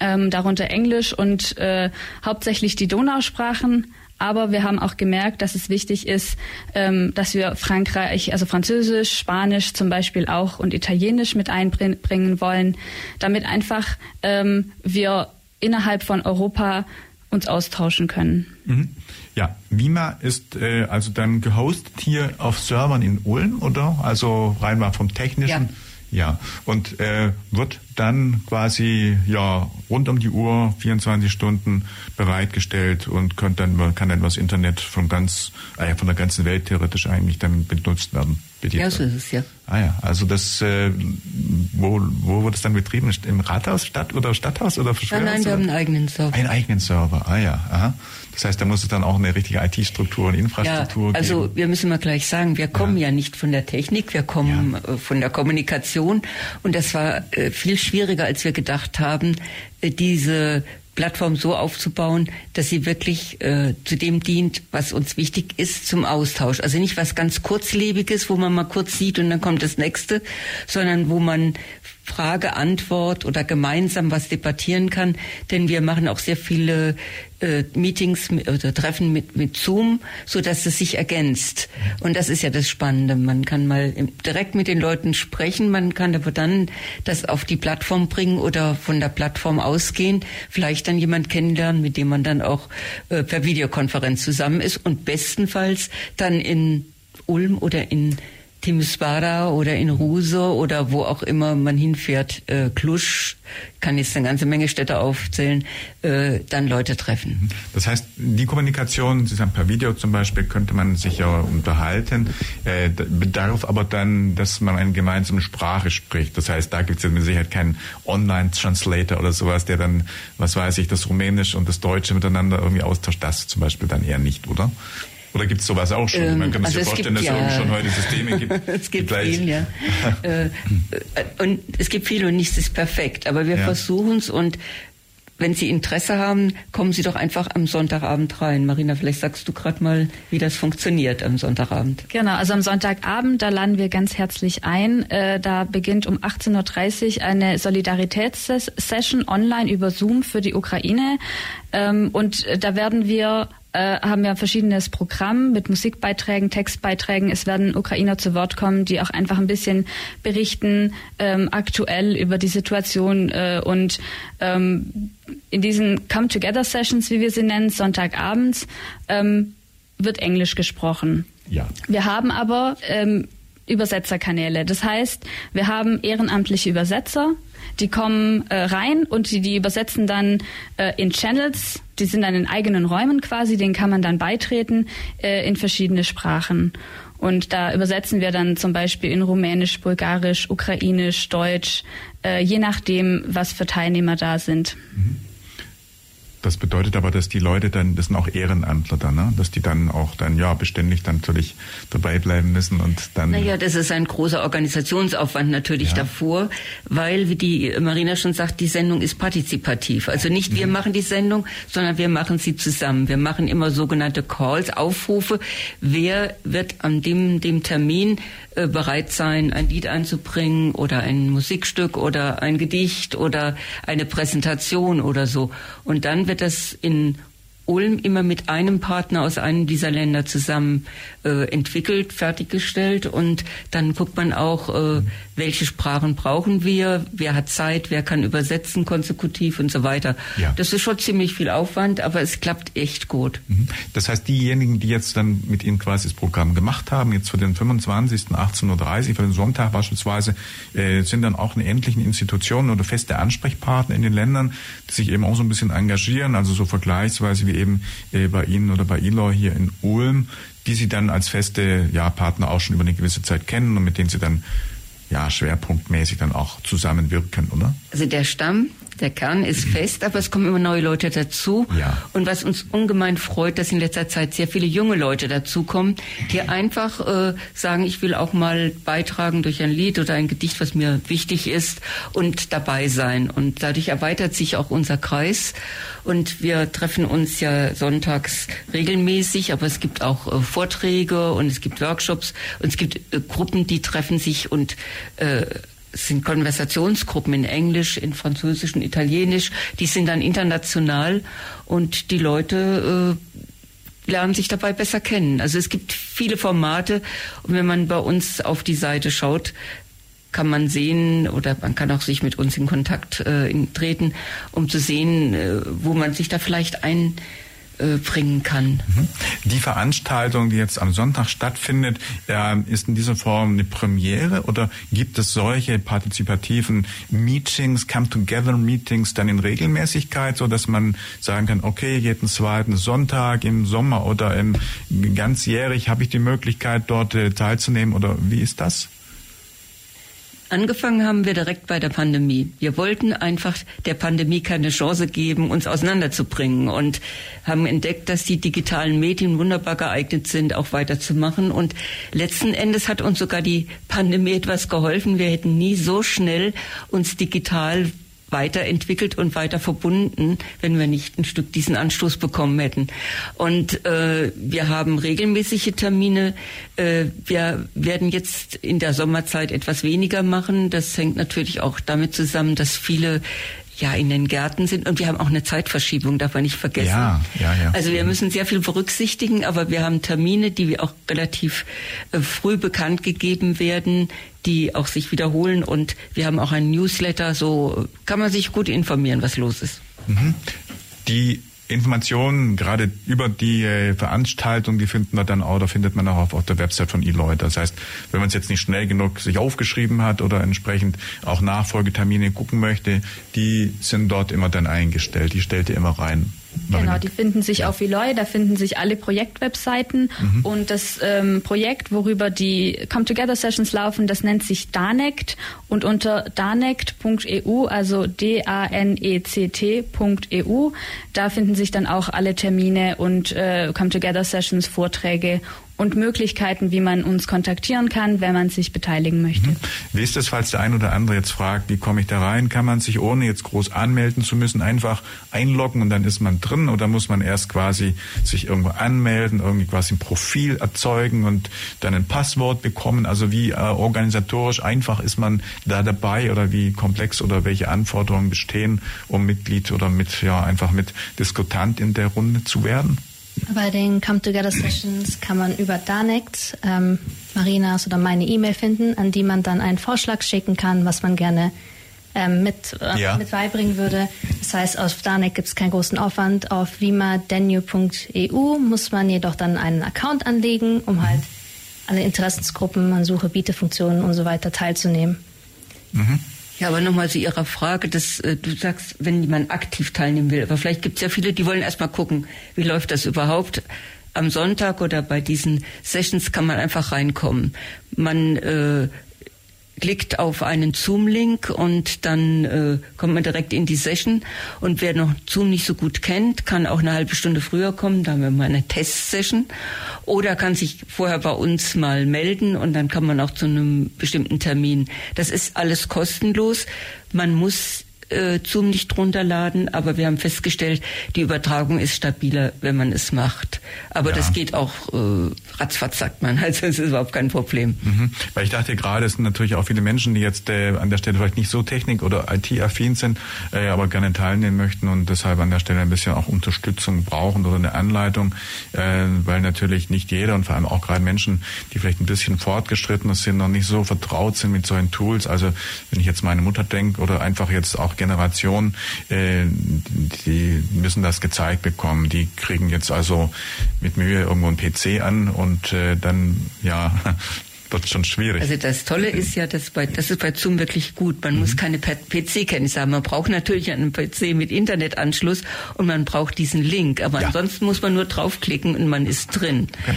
ähm, darunter Englisch und äh, hauptsächlich die Donausprachen. Aber wir haben auch gemerkt, dass es wichtig ist, ähm, dass wir Frankreich, also Französisch, Spanisch zum Beispiel auch und Italienisch mit einbringen wollen, damit einfach ähm, wir innerhalb von Europa uns austauschen können. Mhm. Ja, Vima ist äh, also dann gehostet hier auf Servern in Ulm, oder? Also rein mal vom technischen. Ja. Ja, und äh, wird dann quasi ja rund um die Uhr 24 Stunden bereitgestellt und kann dann kann dann das Internet von ganz äh, von der ganzen Welt theoretisch eigentlich dann benutzt werden. Ja, so ist es ja. Ah ja, also das, äh, wo, wo wird es dann betrieben? Im Rathaus, Stadt oder Stadthaus oder Nein, nein, wir haben einen eigenen Server. Einen eigenen Server, ah ja. Aha. Das heißt, da muss es dann auch eine richtige IT-Struktur und Infrastruktur ja, also geben. wir müssen mal gleich sagen, wir kommen ja, ja nicht von der Technik, wir kommen ja. Äh, von der Kommunikation und das war äh, viel schwieriger, als wir gedacht haben, äh, diese Plattform so aufzubauen, dass sie wirklich äh, zu dem dient, was uns wichtig ist zum Austausch. Also nicht was ganz kurzlebiges, wo man mal kurz sieht und dann kommt das nächste, sondern wo man Frage, Antwort oder gemeinsam was debattieren kann. Denn wir machen auch sehr viele äh, Meetings oder Treffen mit, mit Zoom, so dass es sich ergänzt. Und das ist ja das Spannende. Man kann mal direkt mit den Leuten sprechen, man kann aber dann das auf die Plattform bringen oder von der Plattform ausgehen, vielleicht dann jemand kennenlernen, mit dem man dann auch äh, per Videokonferenz zusammen ist und bestenfalls dann in Ulm oder in Timsvara oder in Ruse oder wo auch immer man hinfährt, äh, Klusch, kann jetzt eine ganze Menge Städte aufzählen, äh, dann Leute treffen. Das heißt, die Kommunikation, Sie sagen per Video zum Beispiel, könnte man sich ja unterhalten, äh, bedarf aber dann, dass man eine gemeinsame Sprache spricht. Das heißt, da gibt es mit Sicherheit keinen Online-Translator oder sowas, der dann, was weiß ich, das Rumänisch und das Deutsche miteinander irgendwie austauscht. Das zum Beispiel dann eher nicht, oder? Oder gibt es sowas auch schon? Ähm, Man kann also sich vorstellen, dass es ja, schon heute Systeme gibt. es gibt viel, ja. Äh, und es gibt viel und nichts ist perfekt. Aber wir ja. versuchen es und wenn Sie Interesse haben, kommen Sie doch einfach am Sonntagabend rein. Marina, vielleicht sagst du gerade mal, wie das funktioniert am Sonntagabend. Genau, also am Sonntagabend, da laden wir ganz herzlich ein. Äh, da beginnt um 18.30 Uhr eine Solidaritätssession online über Zoom für die Ukraine. Ähm, und da werden wir äh, haben wir ein verschiedenes Programm mit Musikbeiträgen, Textbeiträgen. Es werden Ukrainer zu Wort kommen, die auch einfach ein bisschen berichten ähm, aktuell über die Situation äh, und ähm, in diesen Come-Together-Sessions, wie wir sie nennen, Sonntagabends, ähm, wird Englisch gesprochen. Ja. Wir haben aber ähm, Übersetzerkanäle. Das heißt, wir haben ehrenamtliche Übersetzer, die kommen äh, rein und die, die übersetzen dann äh, in Channels, die sind dann in eigenen Räumen quasi, denen kann man dann beitreten äh, in verschiedene Sprachen. Und da übersetzen wir dann zum Beispiel in Rumänisch, Bulgarisch, Ukrainisch, Deutsch, äh, je nachdem, was für Teilnehmer da sind. Mhm. Das bedeutet aber, dass die Leute dann, das sind auch Ehrenamtler dann, ne? dass die dann auch dann ja beständig dann natürlich dabei bleiben müssen und dann. Naja, das ist ein großer Organisationsaufwand natürlich ja. davor, weil, wie die Marina schon sagt, die Sendung ist partizipativ. Also nicht wir mhm. machen die Sendung, sondern wir machen sie zusammen. Wir machen immer sogenannte Calls, Aufrufe. Wer wird an dem, dem Termin äh, bereit sein, ein Lied einzubringen oder ein Musikstück oder ein Gedicht oder eine Präsentation oder so. Und dann wird das in Ulm immer mit einem Partner aus einem dieser Länder zusammen äh, entwickelt, fertiggestellt und dann guckt man auch, äh, welche Sprachen brauchen wir, wer hat Zeit, wer kann übersetzen konsekutiv und so weiter. Ja. Das ist schon ziemlich viel Aufwand, aber es klappt echt gut. Mhm. Das heißt, diejenigen, die jetzt dann mit Ihnen quasi das Programm gemacht haben, jetzt für den 25. 18.30 Uhr, für den Sonntag beispielsweise, äh, sind dann auch in ähnlichen Institutionen oder feste Ansprechpartner in den Ländern, die sich eben auch so ein bisschen engagieren, also so vergleichsweise wie eben äh, bei Ihnen oder bei Eloy hier in Ulm, die Sie dann als feste ja, Partner auch schon über eine gewisse Zeit kennen und mit denen Sie dann ja schwerpunktmäßig dann auch zusammenwirken, oder? Also der Stamm der Kern ist fest, aber es kommen immer neue Leute dazu. Ja. Und was uns ungemein freut, dass in letzter Zeit sehr viele junge Leute dazukommen, die einfach äh, sagen, ich will auch mal beitragen durch ein Lied oder ein Gedicht, was mir wichtig ist und dabei sein. Und dadurch erweitert sich auch unser Kreis. Und wir treffen uns ja sonntags regelmäßig, aber es gibt auch äh, Vorträge und es gibt Workshops und es gibt äh, Gruppen, die treffen sich und äh, es sind Konversationsgruppen in Englisch, in Französisch und Italienisch, die sind dann international und die Leute äh, lernen sich dabei besser kennen. Also es gibt viele Formate und wenn man bei uns auf die Seite schaut, kann man sehen oder man kann auch sich mit uns in Kontakt äh, treten, um zu sehen, äh, wo man sich da vielleicht ein bringen kann. Mhm. Die Veranstaltung, die jetzt am Sonntag stattfindet, äh, ist in dieser Form eine Premiere oder gibt es solche partizipativen Meetings, Come-Together-Meetings dann in Regelmäßigkeit, so dass man sagen kann, okay, jeden zweiten Sonntag im Sommer oder im ganzjährig habe ich die Möglichkeit, dort äh, teilzunehmen oder wie ist das? Angefangen haben wir direkt bei der Pandemie. Wir wollten einfach der Pandemie keine Chance geben, uns auseinanderzubringen und haben entdeckt, dass die digitalen Medien wunderbar geeignet sind, auch weiterzumachen. Und letzten Endes hat uns sogar die Pandemie etwas geholfen. Wir hätten nie so schnell uns digital weiterentwickelt und weiter verbunden, wenn wir nicht ein Stück diesen Anstoß bekommen hätten. Und äh, wir haben regelmäßige Termine. Äh, wir werden jetzt in der Sommerzeit etwas weniger machen. Das hängt natürlich auch damit zusammen, dass viele ja in den Gärten sind und wir haben auch eine Zeitverschiebung, darf man nicht vergessen. Ja, ja, ja. Also wir müssen sehr viel berücksichtigen, aber wir haben Termine, die wir auch relativ äh, früh bekannt gegeben werden, die auch sich wiederholen und wir haben auch ein Newsletter, so kann man sich gut informieren, was los ist. Mhm. Die Informationen gerade über die äh, Veranstaltung, die finden wir dann auch, da findet man auch auf, auf der Website von Eloy. Das heißt, wenn man es jetzt nicht schnell genug sich aufgeschrieben hat oder entsprechend auch Nachfolgetermine gucken möchte, die sind dort immer dann eingestellt. Die stellt ihr immer rein. Genau, die finden sich ja. auf Eloy, da finden sich alle Projektwebseiten mhm. und das ähm, Projekt, worüber die Come Together Sessions laufen, das nennt sich Danect und unter danect.eu, also D-A-N-E-C-T.eu, da finden sich dann auch alle Termine und äh, Come Together Sessions, Vorträge und Möglichkeiten, wie man uns kontaktieren kann, wenn man sich beteiligen möchte. Mhm. Wie ist das, falls der ein oder andere jetzt fragt, wie komme ich da rein? Kann man sich ohne jetzt groß anmelden zu müssen einfach einloggen und dann ist man drin oder muss man erst quasi sich irgendwo anmelden, irgendwie quasi ein Profil erzeugen und dann ein Passwort bekommen? Also wie äh, organisatorisch einfach ist man da dabei oder wie komplex oder welche Anforderungen bestehen, um Mitglied oder mit ja einfach mit Diskutant in der Runde zu werden? Bei den Come Together Sessions kann man über Danect ähm, Marinas oder meine E-Mail finden, an die man dann einen Vorschlag schicken kann, was man gerne ähm, mit, äh, ja. mit beibringen würde. Das heißt, auf Danek gibt es keinen großen Aufwand. Auf vimadenu.eu muss man jedoch dann einen Account anlegen, um halt alle Interessensgruppen an Suche, Bietefunktionen und so weiter teilzunehmen. Mhm. Ja, aber nochmal zu Ihrer Frage, dass äh, du sagst, wenn jemand aktiv teilnehmen will, aber vielleicht gibt es ja viele, die wollen erstmal gucken, wie läuft das überhaupt. Am Sonntag oder bei diesen Sessions kann man einfach reinkommen. Man äh, klickt auf einen Zoom-Link und dann äh, kommt man direkt in die Session. Und wer noch Zoom nicht so gut kennt, kann auch eine halbe Stunde früher kommen. Da haben wir mal eine Test-Session. Oder kann sich vorher bei uns mal melden und dann kann man auch zu einem bestimmten Termin. Das ist alles kostenlos. Man muss äh, Zoom nicht runterladen, aber wir haben festgestellt, die Übertragung ist stabiler, wenn man es macht. Aber ja. das geht auch äh, ratzfatz, sagt man. Also es ist überhaupt kein Problem. Mhm. Weil ich dachte gerade, es sind natürlich auch viele Menschen, die jetzt äh, an der Stelle vielleicht nicht so technik- oder IT-affin sind, äh, aber gerne teilnehmen möchten und deshalb an der Stelle ein bisschen auch Unterstützung brauchen oder eine Anleitung, äh, weil natürlich nicht jeder und vor allem auch gerade Menschen, die vielleicht ein bisschen fortgeschrittener sind, noch nicht so vertraut sind mit solchen Tools. Also wenn ich jetzt meine Mutter denke oder einfach jetzt auch Generation, äh, die müssen das gezeigt bekommen. Die kriegen jetzt also mit Mühe irgendwo einen PC an und äh, dann ja wird schon schwierig. Also das Tolle ist ja, dass bei, das ist bei Zoom wirklich gut. Man mhm. muss keine PC-Kenntnisse haben. Man braucht natürlich einen PC mit Internetanschluss und man braucht diesen Link. Aber ja. ansonsten muss man nur draufklicken und man ist drin. Okay.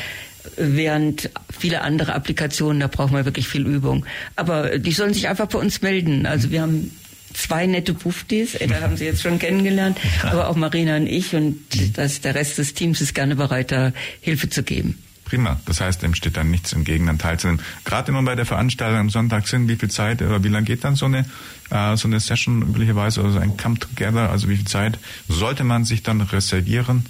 Während viele andere Applikationen, da braucht man wirklich viel Übung. Aber die sollen sich einfach bei uns melden. Also wir haben zwei nette Buftis, da haben Sie jetzt schon kennengelernt, aber auch Marina und ich und das, der Rest des Teams ist gerne bereit, da Hilfe zu geben. Prima. Das heißt, dem steht dann nichts entgegen, an teilzunehmen. Gerade wenn wir bei der Veranstaltung am Sonntag sind, wie viel Zeit oder wie lange geht dann so eine, äh, so eine Session üblicherweise oder so ein Come Together? Also wie viel Zeit sollte man sich dann reservieren?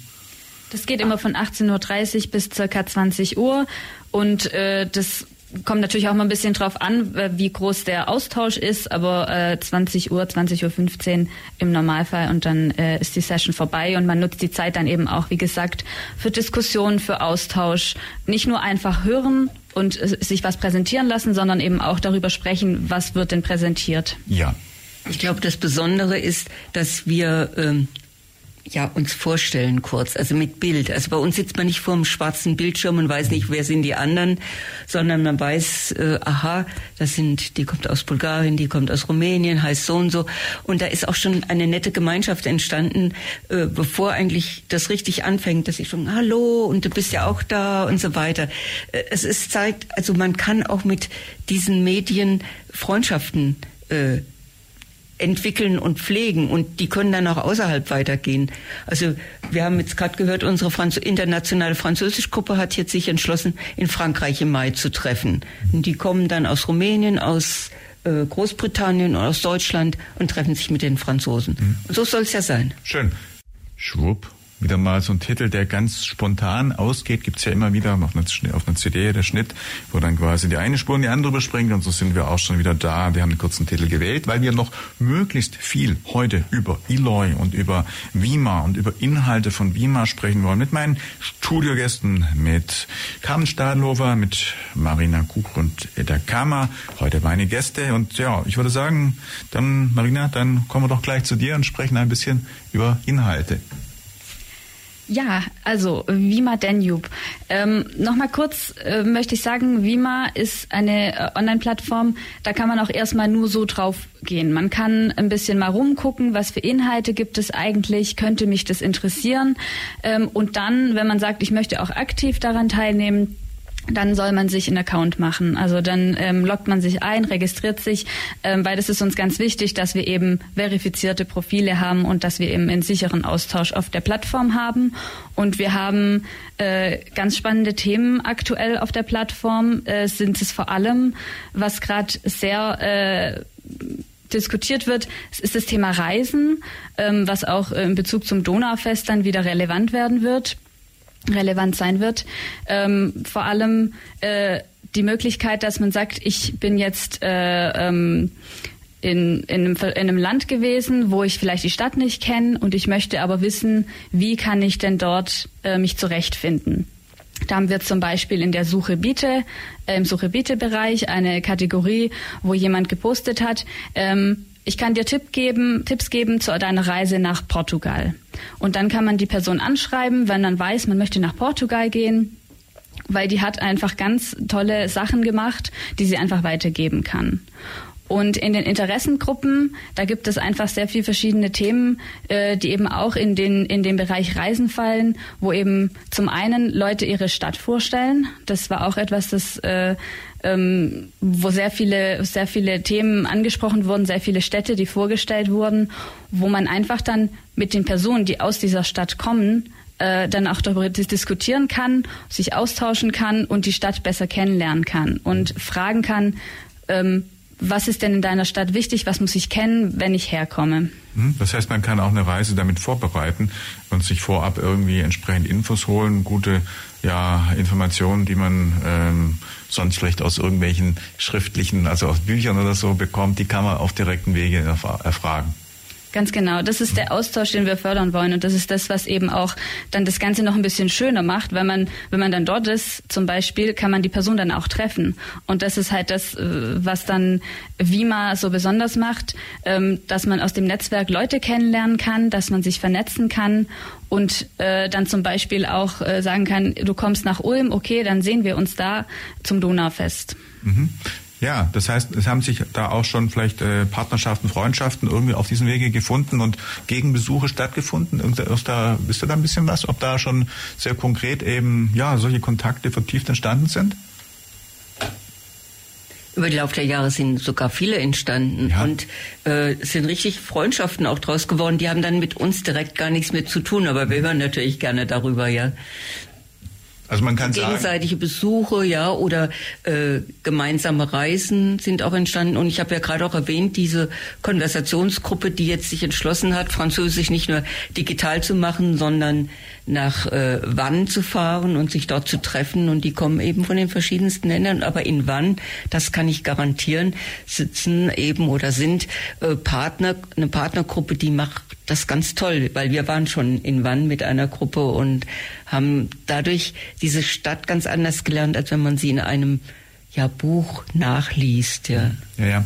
Das geht immer von 18.30 Uhr bis circa 20 Uhr und äh, das kommt natürlich auch mal ein bisschen drauf an, äh, wie groß der Austausch ist, aber äh, 20 Uhr, 20 Uhr 15 im Normalfall und dann äh, ist die Session vorbei und man nutzt die Zeit dann eben auch, wie gesagt, für Diskussionen, für Austausch. Nicht nur einfach hören und äh, sich was präsentieren lassen, sondern eben auch darüber sprechen, was wird denn präsentiert. Ja. Ich glaube, das Besondere ist, dass wir ähm, ja, uns vorstellen kurz, also mit Bild. Also bei uns sitzt man nicht vor einem schwarzen Bildschirm und weiß nicht, wer sind die anderen, sondern man weiß, äh, aha, das sind, die kommt aus Bulgarien, die kommt aus Rumänien, heißt so und so. Und da ist auch schon eine nette Gemeinschaft entstanden, äh, bevor eigentlich das richtig anfängt, dass ich schon, hallo, und du bist ja auch da und so weiter. Äh, es ist Zeit, also man kann auch mit diesen Medien Freundschaften äh, entwickeln und pflegen und die können dann auch außerhalb weitergehen. Also wir haben jetzt gerade gehört, unsere Franz internationale Französischgruppe hat jetzt sich entschlossen, in Frankreich im Mai zu treffen. Und die kommen dann aus Rumänien, aus äh, Großbritannien und aus Deutschland und treffen sich mit den Franzosen. Mhm. Und so soll es ja sein. Schön. Schwupp wieder mal so ein Titel, der ganz spontan ausgeht. Gibt's ja immer wieder auf einer, auf CD, der Schnitt, wo dann quasi die eine Spur in die andere überspringt. Und so sind wir auch schon wieder da. Wir haben einen kurzen Titel gewählt, weil wir noch möglichst viel heute über Eloy und über Vima und über Inhalte von Vima sprechen wollen. Mit meinen Studiogästen, mit Carmen Stadlover, mit Marina Kuch und Edda Kammer. Heute meine Gäste. Und ja, ich würde sagen, dann Marina, dann kommen wir doch gleich zu dir und sprechen ein bisschen über Inhalte. Ja, also Vima Danube. Ähm, Nochmal kurz äh, möchte ich sagen, Vima ist eine äh, Online-Plattform, da kann man auch erstmal nur so drauf gehen. Man kann ein bisschen mal rumgucken, was für Inhalte gibt es eigentlich, könnte mich das interessieren. Ähm, und dann, wenn man sagt, ich möchte auch aktiv daran teilnehmen, dann soll man sich einen Account machen. Also dann ähm, loggt man sich ein, registriert sich, ähm, weil das ist uns ganz wichtig, dass wir eben verifizierte Profile haben und dass wir eben einen sicheren Austausch auf der Plattform haben. Und wir haben äh, ganz spannende Themen aktuell auf der Plattform. Äh, sind es vor allem, was gerade sehr äh, diskutiert wird, ist das Thema Reisen, ähm, was auch in Bezug zum Donaufest dann wieder relevant werden wird relevant sein wird. Ähm, vor allem äh, die Möglichkeit, dass man sagt, ich bin jetzt äh, ähm, in, in, einem, in einem Land gewesen, wo ich vielleicht die Stadt nicht kenne und ich möchte aber wissen, wie kann ich denn dort äh, mich zurechtfinden. Da haben wir zum Beispiel in der Suche Biete, äh, im Suche Biete-Bereich eine Kategorie, wo jemand gepostet hat, ähm, ich kann dir Tipp geben, Tipps geben zu deiner Reise nach Portugal. Und dann kann man die Person anschreiben, wenn man weiß, man möchte nach Portugal gehen, weil die hat einfach ganz tolle Sachen gemacht, die sie einfach weitergeben kann. Und in den Interessengruppen, da gibt es einfach sehr viele verschiedene Themen, äh, die eben auch in den, in den Bereich Reisen fallen, wo eben zum einen Leute ihre Stadt vorstellen. Das war auch etwas, das, äh, ähm, wo sehr viele, sehr viele Themen angesprochen wurden, sehr viele Städte, die vorgestellt wurden, wo man einfach dann mit den Personen, die aus dieser Stadt kommen, äh, dann auch darüber diskutieren kann, sich austauschen kann und die Stadt besser kennenlernen kann und fragen kann, ähm, was ist denn in deiner Stadt wichtig, was muss ich kennen, wenn ich herkomme. Hm, das heißt, man kann auch eine Reise damit vorbereiten und sich vorab irgendwie entsprechend Infos holen, gute ja, Informationen, die man ähm, sonst vielleicht aus irgendwelchen schriftlichen, also aus Büchern oder so bekommt, die kann man auf direkten Wege erfragen. Ganz genau. Das ist der Austausch, den wir fördern wollen. Und das ist das, was eben auch dann das Ganze noch ein bisschen schöner macht. Wenn man, wenn man dann dort ist, zum Beispiel, kann man die Person dann auch treffen. Und das ist halt das, äh, was dann Vima so besonders macht, ähm, dass man aus dem Netzwerk Leute kennenlernen kann, dass man sich vernetzen kann und äh, dann zum Beispiel auch äh, sagen kann, du kommst nach Ulm, okay, dann sehen wir uns da zum Donaufest. Mhm. Ja, das heißt, es haben sich da auch schon vielleicht äh, Partnerschaften, Freundschaften irgendwie auf diesem Wege gefunden und Gegenbesuche stattgefunden. Ist da, wisst ihr da ein bisschen was, ob da schon sehr konkret eben ja solche Kontakte vertieft entstanden sind? Über den Lauf der Jahre sind sogar viele entstanden ja. und äh, sind richtig Freundschaften auch draus geworden. Die haben dann mit uns direkt gar nichts mehr zu tun, aber wir hören natürlich gerne darüber, ja. Also man kann gegenseitige sagen, Besuche, ja, oder äh, gemeinsame Reisen sind auch entstanden. Und ich habe ja gerade auch erwähnt, diese Konversationsgruppe, die jetzt sich entschlossen hat, Französisch nicht nur digital zu machen, sondern nach äh, Wann zu fahren und sich dort zu treffen. Und die kommen eben von den verschiedensten Ländern. Aber in Wann, das kann ich garantieren, sitzen eben oder sind äh, Partner, eine Partnergruppe, die macht das ganz toll, weil wir waren schon in Wann mit einer Gruppe und haben dadurch diese Stadt ganz anders gelernt, als wenn man sie in einem ja, Buch nachliest. Ja, ja. ja.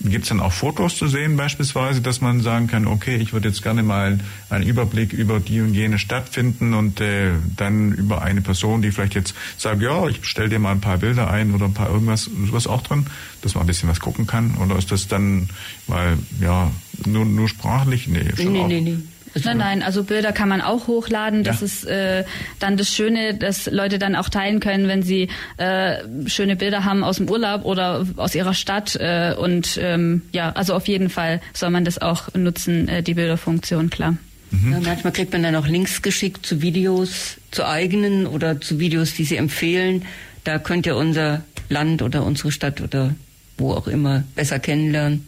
Gibt es dann auch Fotos zu sehen beispielsweise, dass man sagen kann, okay, ich würde jetzt gerne mal einen Überblick über die und jene Stadt finden und äh, dann über eine Person, die vielleicht jetzt sagt, ja, ich stelle dir mal ein paar Bilder ein oder ein paar irgendwas, sowas auch drin, dass man ein bisschen was gucken kann? Oder ist das dann, weil, ja, nur, nur sprachlich? Nee, schon nee, auch. nee, nee. Nein, nein, also Bilder kann man auch hochladen. Das ja. ist äh, dann das Schöne, dass Leute dann auch teilen können, wenn sie äh, schöne Bilder haben aus dem Urlaub oder aus ihrer Stadt. Äh, und ähm, ja, also auf jeden Fall soll man das auch nutzen, äh, die Bilderfunktion, klar. Mhm. Ja, manchmal kriegt man dann auch Links geschickt zu Videos, zu eigenen oder zu Videos, die sie empfehlen. Da könnt ihr unser Land oder unsere Stadt oder wo auch immer besser kennenlernen.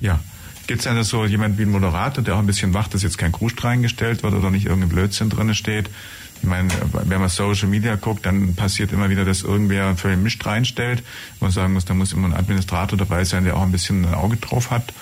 Ja, Gibt es denn so jemand wie ein Moderator, der auch ein bisschen wacht, dass jetzt kein Grusch reingestellt wird oder nicht irgendein Blödsinn drin steht? Ich meine, wenn man Social Media guckt, dann passiert immer wieder, dass irgendwer völlig mischt reinstellt. Man sagen muss, da muss immer ein Administrator dabei sein, der auch ein bisschen ein Auge drauf hat.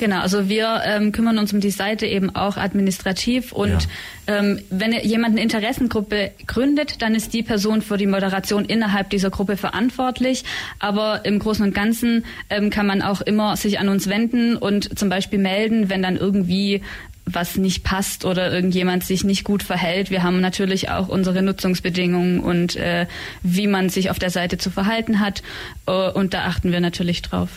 Genau, also wir ähm, kümmern uns um die Seite eben auch administrativ und ja. ähm, wenn jemand eine Interessengruppe gründet, dann ist die Person für die Moderation innerhalb dieser Gruppe verantwortlich. Aber im Großen und Ganzen ähm, kann man auch immer sich an uns wenden und zum Beispiel melden, wenn dann irgendwie was nicht passt oder irgendjemand sich nicht gut verhält. Wir haben natürlich auch unsere Nutzungsbedingungen und äh, wie man sich auf der Seite zu verhalten hat. Äh, und da achten wir natürlich drauf.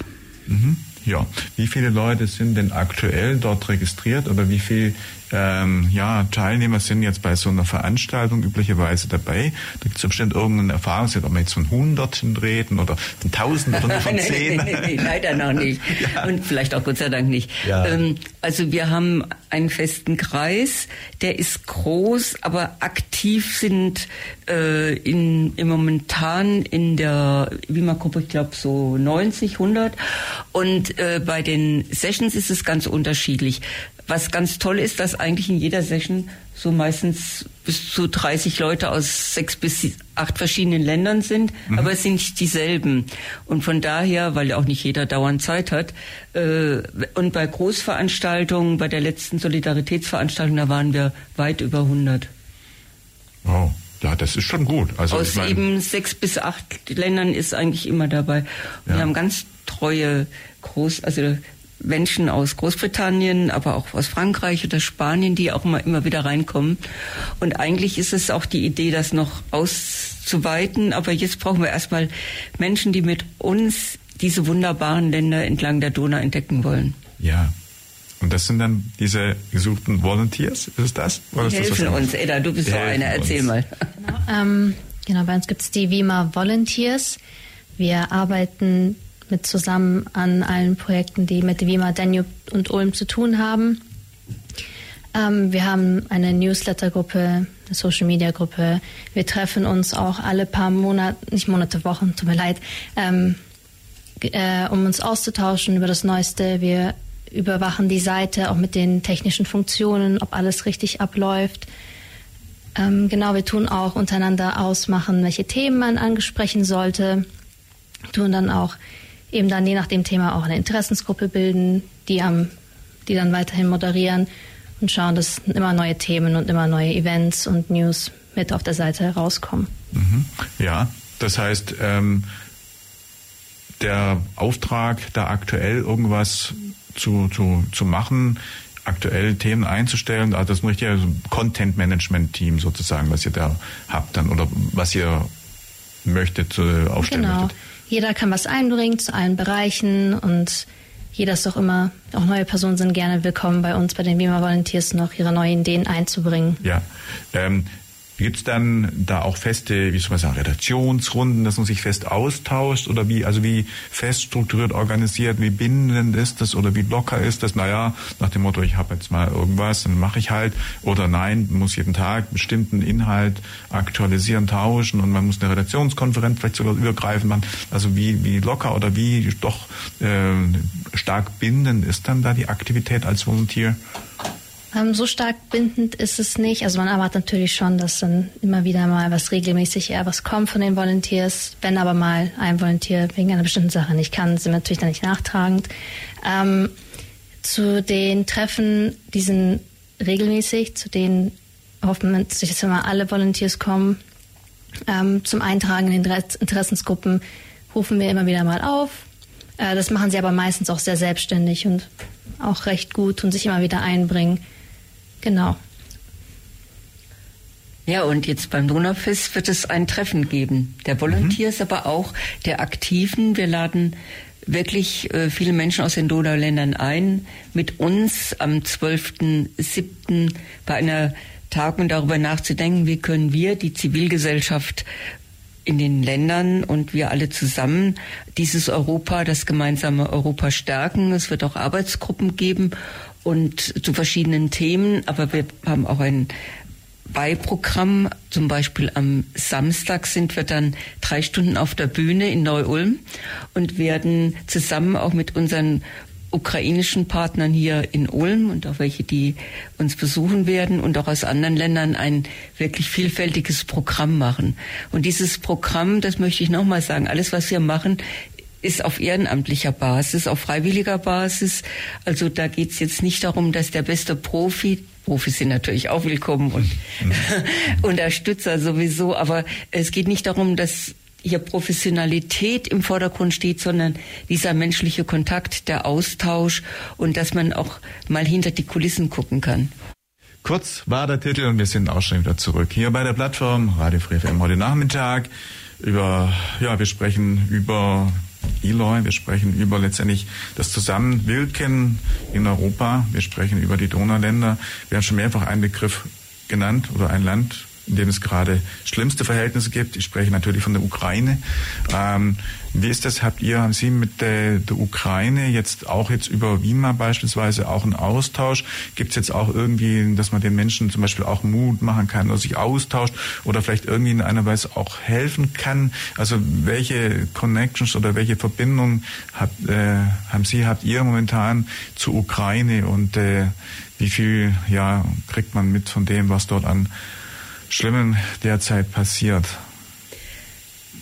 Mhm. Ja, wie viele Leute sind denn aktuell dort registriert oder wie viele ähm, ja, Teilnehmer sind jetzt bei so einer Veranstaltung üblicherweise dabei? Da gibt es bestimmt irgendeine Erfahrung, ob man jetzt von Hunderten reden oder von Tausend oder nur von Zehn? nee, nee, nee, leider noch nicht. Ja. Und vielleicht auch Gott sei Dank nicht. Ja. Ähm, also wir haben einen festen Kreis, der ist groß, aber aktiv sind äh, in, im momentan in der Wima-Gruppe, ich glaube so 90, 100. Und äh, bei den Sessions ist es ganz unterschiedlich. Was ganz toll ist, dass eigentlich in jeder Session so meistens bis zu 30 Leute aus sechs bis acht verschiedenen Ländern sind, mhm. aber es sind nicht dieselben. Und von daher, weil auch nicht jeder dauernd Zeit hat, äh, und bei Großveranstaltungen, bei der letzten Solidaritätsveranstaltung, da waren wir weit über 100. Wow. Ja, das ist schon gut. Also Aus ich mein, eben sechs bis acht Ländern ist eigentlich immer dabei. Ja. Wir haben ganz treue Groß, also Menschen aus Großbritannien, aber auch aus Frankreich oder Spanien, die auch immer, immer wieder reinkommen. Und eigentlich ist es auch die Idee, das noch auszuweiten. Aber jetzt brauchen wir erstmal Menschen, die mit uns diese wunderbaren Länder entlang der Donau entdecken wollen. Ja. Und das sind dann diese gesuchten Volunteers? Ist es das? Oder die helfen das uns. Edda, du bist so einer. Erzähl uns. mal. Genau, ähm, genau, bei uns gibt es die WIMA Volunteers. Wir arbeiten mit zusammen an allen Projekten, die mit Wima, Danube und Ulm zu tun haben. Ähm, wir haben eine Newsletter-Gruppe, eine Social-Media-Gruppe. Wir treffen uns auch alle paar Monate, nicht Monate, Wochen, tut mir leid, ähm, äh, um uns auszutauschen über das Neueste. Wir überwachen die Seite auch mit den technischen Funktionen, ob alles richtig abläuft. Ähm, genau, wir tun auch untereinander ausmachen, welche Themen man angesprechen sollte. Tun dann auch eben dann je nach dem Thema auch eine Interessensgruppe bilden, die am, die dann weiterhin moderieren und schauen, dass immer neue Themen und immer neue Events und News mit auf der Seite herauskommen. Mhm. Ja, das heißt, ähm, der Auftrag, da aktuell irgendwas zu, zu, zu machen, aktuell Themen einzustellen, also das ist ein richtiger Content-Management-Team sozusagen, was ihr da habt dann oder was ihr möchtet, äh, aufstellen genau. möchtet jeder kann was einbringen zu allen Bereichen und jeder ist doch immer, auch neue Personen sind gerne willkommen bei uns, bei den Beamer Volunteers noch ihre neuen Ideen einzubringen. Ja, ähm, Gibt es dann da auch feste, wie soll man sagen, Redaktionsrunden, dass man sich fest austauscht oder wie, also wie fest strukturiert organisiert, wie bindend ist das oder wie locker ist das? Naja, nach dem Motto, ich habe jetzt mal irgendwas, dann mache ich halt. Oder nein, muss jeden Tag bestimmten Inhalt aktualisieren, tauschen und man muss eine Redaktionskonferenz vielleicht sogar übergreifen machen. Also wie, wie locker oder wie doch äh, stark bindend ist dann da die Aktivität als Volunteer? Ähm, so stark bindend ist es nicht. Also man erwartet natürlich schon, dass dann immer wieder mal was regelmäßig eher was kommt von den Volunteers. Wenn aber mal ein Volunteer wegen einer bestimmten Sache nicht kann, sind wir natürlich dann nicht nachtragend. Ähm, zu den Treffen, die sind regelmäßig, zu denen hoffen wir, dass immer alle Volunteers kommen. Ähm, zum Eintragen in den Interessensgruppen rufen wir immer wieder mal auf. Äh, das machen sie aber meistens auch sehr selbstständig und auch recht gut und sich immer wieder einbringen. Genau. Ja, und jetzt beim Donaufest wird es ein Treffen geben. Der Volunteers, mhm. aber auch der Aktiven. Wir laden wirklich äh, viele Menschen aus den Donauländern ein, mit uns am 12.07. bei einer Tagung darüber nachzudenken, wie können wir die Zivilgesellschaft in den Ländern und wir alle zusammen dieses Europa, das gemeinsame Europa stärken. Es wird auch Arbeitsgruppen geben und zu verschiedenen Themen, aber wir haben auch ein Beiprogramm. Zum Beispiel am Samstag sind wir dann drei Stunden auf der Bühne in Neu-Ulm und werden zusammen auch mit unseren ukrainischen Partnern hier in Ulm und auch welche, die uns besuchen werden und auch aus anderen Ländern ein wirklich vielfältiges Programm machen. Und dieses Programm, das möchte ich nochmal sagen, alles, was wir machen, ist auf ehrenamtlicher Basis, auf freiwilliger Basis. Also da geht's jetzt nicht darum, dass der beste Profi Profis sind natürlich auch willkommen und mhm. Unterstützer sowieso, aber es geht nicht darum, dass hier Professionalität im Vordergrund steht, sondern dieser menschliche Kontakt, der Austausch und dass man auch mal hinter die Kulissen gucken kann. Kurz war der Titel und wir sind auch schon wieder zurück hier bei der Plattform Radio Free FM heute Nachmittag. Über, ja, wir sprechen über Eloy. Wir sprechen über letztendlich das Zusammenwirken in Europa. Wir sprechen über die Donauländer. Wir haben schon mehrfach einen Begriff genannt oder ein Land in dem es gerade schlimmste Verhältnisse gibt. Ich spreche natürlich von der Ukraine. Ähm, wie ist das? Habt ihr, haben Sie mit der, der Ukraine jetzt auch jetzt über WIMA beispielsweise auch einen Austausch? Gibt es jetzt auch irgendwie, dass man den Menschen zum Beispiel auch Mut machen kann oder sich austauscht oder vielleicht irgendwie in einer Weise auch helfen kann? Also welche Connections oder welche Verbindungen habt, äh, haben Sie, habt ihr momentan zur Ukraine und äh, wie viel ja, kriegt man mit von dem, was dort an Schlimmen derzeit passiert?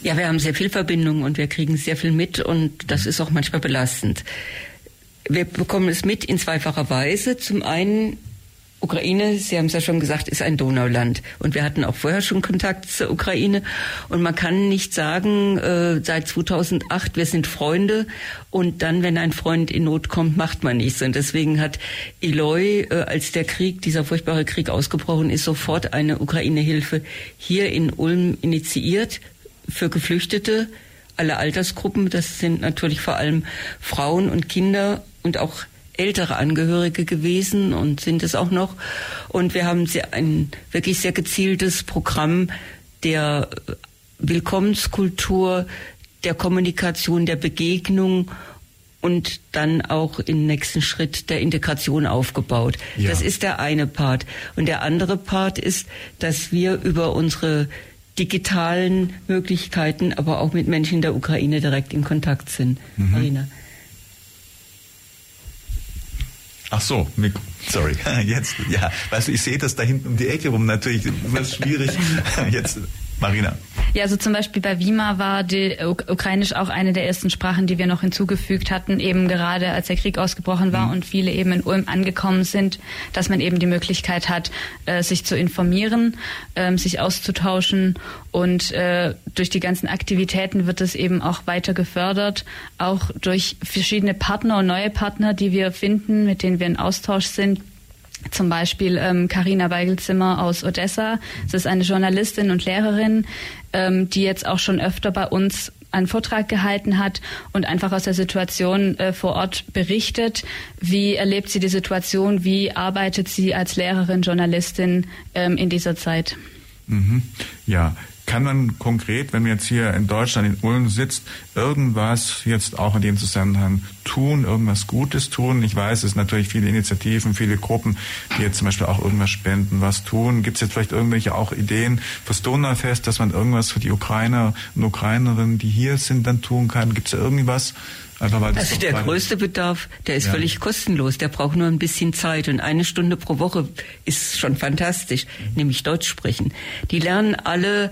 Ja, wir haben sehr viel Verbindung und wir kriegen sehr viel mit und das ist auch manchmal belastend. Wir bekommen es mit in zweifacher Weise. Zum einen Ukraine, Sie haben es ja schon gesagt, ist ein Donauland. Und wir hatten auch vorher schon Kontakt zur Ukraine. Und man kann nicht sagen, äh, seit 2008, wir sind Freunde. Und dann, wenn ein Freund in Not kommt, macht man nichts. Und deswegen hat Eloy, äh, als der Krieg, dieser furchtbare Krieg ausgebrochen ist, sofort eine Ukraine-Hilfe hier in Ulm initiiert für Geflüchtete aller Altersgruppen. Das sind natürlich vor allem Frauen und Kinder und auch ältere Angehörige gewesen und sind es auch noch. Und wir haben ein wirklich sehr gezieltes Programm der Willkommenskultur, der Kommunikation, der Begegnung und dann auch im nächsten Schritt der Integration aufgebaut. Ja. Das ist der eine Part. Und der andere Part ist, dass wir über unsere digitalen Möglichkeiten, aber auch mit Menschen in der Ukraine direkt in Kontakt sind. Mhm. Marina. Ach so, sorry. Jetzt, ja. Weißt du, ich sehe das da hinten um die Ecke rum. Natürlich es schwierig. Jetzt, Marina. Ja, also zum Beispiel bei Wima war die Ukrainisch auch eine der ersten Sprachen, die wir noch hinzugefügt hatten, eben gerade als der Krieg ausgebrochen war mhm. und viele eben in Ulm angekommen sind, dass man eben die Möglichkeit hat, äh, sich zu informieren, ähm, sich auszutauschen und äh, durch die ganzen Aktivitäten wird es eben auch weiter gefördert, auch durch verschiedene Partner und neue Partner, die wir finden, mit denen wir in Austausch sind zum Beispiel Karina ähm, Weigelzimmer aus Odessa. Das ist eine Journalistin und Lehrerin, ähm, die jetzt auch schon öfter bei uns einen Vortrag gehalten hat und einfach aus der Situation äh, vor Ort berichtet. Wie erlebt sie die Situation? Wie arbeitet sie als Lehrerin, Journalistin ähm, in dieser Zeit? Mhm. Ja, kann man konkret, wenn man jetzt hier in Deutschland in Ulm sitzt, irgendwas jetzt auch in dem Zusammenhang tun, irgendwas Gutes tun? Ich weiß, es sind natürlich viele Initiativen, viele Gruppen, die jetzt zum Beispiel auch irgendwas spenden, was tun. Gibt es jetzt vielleicht irgendwelche auch Ideen fürs Donaufest, dass man irgendwas für die Ukrainer und Ukrainerinnen, die hier sind, dann tun kann? Gibt es irgendwas? Einfach weil also der größte Bedarf, der ist ja. völlig kostenlos. Der braucht nur ein bisschen Zeit und eine Stunde pro Woche ist schon fantastisch, mhm. nämlich Deutsch sprechen. Die lernen alle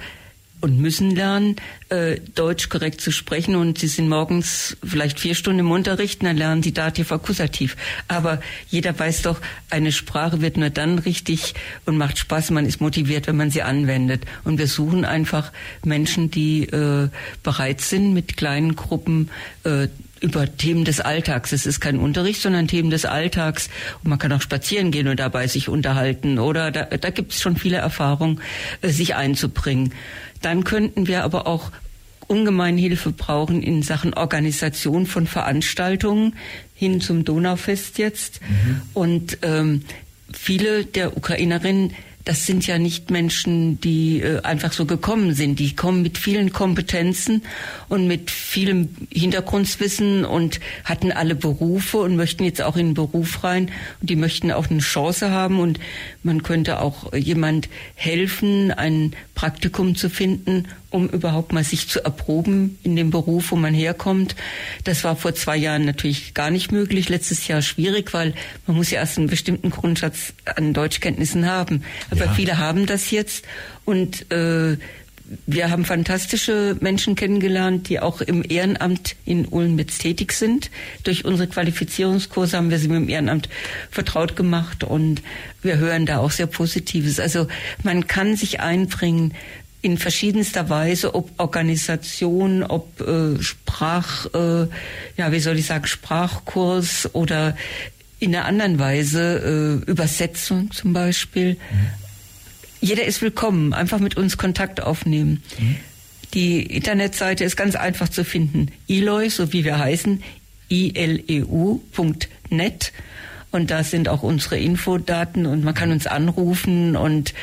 und müssen lernen, äh, Deutsch korrekt zu sprechen. Und sie sind morgens vielleicht vier Stunden im Unterricht, dann lernen sie Dativ, Akkusativ. Aber jeder weiß doch, eine Sprache wird nur dann richtig und macht Spaß, man ist motiviert, wenn man sie anwendet. Und wir suchen einfach Menschen, die äh, bereit sind, mit kleinen Gruppen äh, über Themen des Alltags. Es ist kein Unterricht, sondern Themen des Alltags. Und man kann auch spazieren gehen und dabei sich unterhalten. Oder da, da gibt es schon viele Erfahrungen, äh, sich einzubringen. Dann könnten wir aber auch ungemein Hilfe brauchen in Sachen Organisation von Veranstaltungen hin zum Donaufest jetzt. Mhm. Und ähm, viele der Ukrainerinnen das sind ja nicht Menschen, die äh, einfach so gekommen sind. Die kommen mit vielen Kompetenzen und mit vielem Hintergrundwissen und hatten alle Berufe und möchten jetzt auch in den Beruf rein. Und die möchten auch eine Chance haben und man könnte auch jemand helfen, ein Praktikum zu finden, um überhaupt mal sich zu erproben in dem Beruf, wo man herkommt. Das war vor zwei Jahren natürlich gar nicht möglich. Letztes Jahr schwierig, weil man muss ja erst einen bestimmten Grundsatz an Deutschkenntnissen haben. Aber ja. viele haben das jetzt und äh, wir haben fantastische Menschen kennengelernt, die auch im Ehrenamt in Ulm jetzt tätig sind. Durch unsere Qualifizierungskurse haben wir sie mit dem Ehrenamt vertraut gemacht und wir hören da auch sehr Positives. Also man kann sich einbringen in verschiedenster Weise, ob Organisation, ob äh, Sprach, äh, ja, wie soll ich sagen, Sprachkurs oder in einer anderen Weise äh, Übersetzung zum Beispiel. Mhm. Jeder ist willkommen. Einfach mit uns Kontakt aufnehmen. Mhm. Die Internetseite ist ganz einfach zu finden. Eloy, so wie wir heißen, ileu.net. Und da sind auch unsere Infodaten und man kann uns anrufen und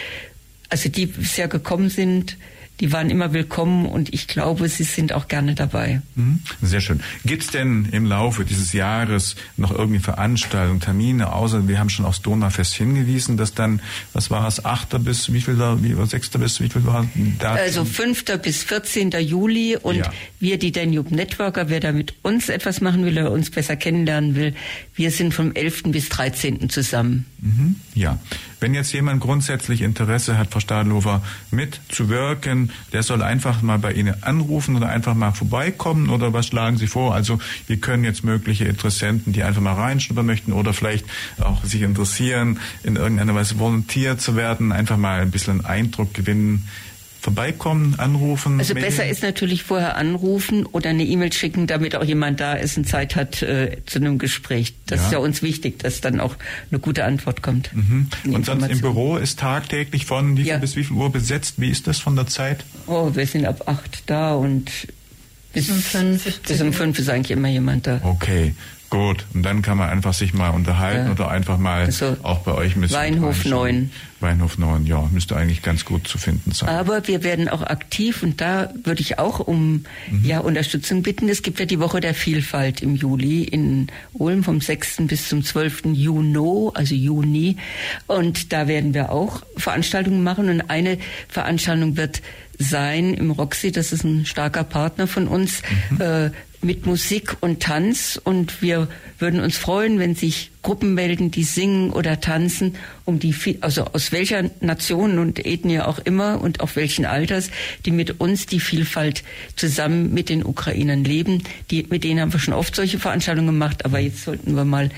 also die bisher gekommen sind, die waren immer willkommen und ich glaube, sie sind auch gerne dabei. Mhm. Sehr schön. Gibt es denn im Laufe dieses Jahres noch irgendwie Veranstaltungen, Termine, außer wir haben schon aufs Donaufest hingewiesen, dass dann, was war es, 8. bis wie viel da, wie, 6. bis wie viel war da? Also 5. bis 14. Juli und ja. wir, die Danube Networker, wer da mit uns etwas machen will oder uns besser kennenlernen will, wir sind vom 11. bis 13. zusammen. Mhm. Ja. Wenn jetzt jemand grundsätzlich Interesse hat, Frau Stadlofer, mitzuwirken, der soll einfach mal bei Ihnen anrufen oder einfach mal vorbeikommen oder was schlagen Sie vor? Also wir können jetzt mögliche Interessenten, die einfach mal reinschnuppern möchten oder vielleicht auch sich interessieren, in irgendeiner Weise volontiert zu werden, einfach mal ein bisschen Eindruck gewinnen vorbeikommen, anrufen? Also besser ist natürlich vorher anrufen oder eine E-Mail schicken, damit auch jemand da ist und Zeit hat äh, zu einem Gespräch. Das ja. ist ja uns wichtig, dass dann auch eine gute Antwort kommt. Mhm. Und sonst im Büro ist tagtäglich von wie viel ja. bis wie viel Uhr besetzt? Wie ist das von der Zeit? Oh, wir sind ab acht da und bis um fünf. Bis um fünf ist eigentlich immer jemand da. Okay. Gut, und dann kann man einfach sich mal unterhalten ja. oder einfach mal also auch bei euch müssen. Weinhof 9. Weinhof 9, ja, müsste eigentlich ganz gut zu finden sein. Aber wir werden auch aktiv und da würde ich auch um mhm. ja, Unterstützung bitten. Es gibt ja die Woche der Vielfalt im Juli in Ulm vom 6. bis zum 12. Juni, also Juni. Und da werden wir auch Veranstaltungen machen und eine Veranstaltung wird sein im Roxy, das ist ein starker Partner von uns, mhm. äh, mit Musik und Tanz. Und wir würden uns freuen, wenn sich Gruppen melden, die singen oder tanzen, um die, also aus welcher Nation und Ethnie auch immer und auf welchen Alters, die mit uns die Vielfalt zusammen mit den Ukrainern leben. Die, mit denen haben wir schon oft solche Veranstaltungen gemacht, aber jetzt sollten wir mal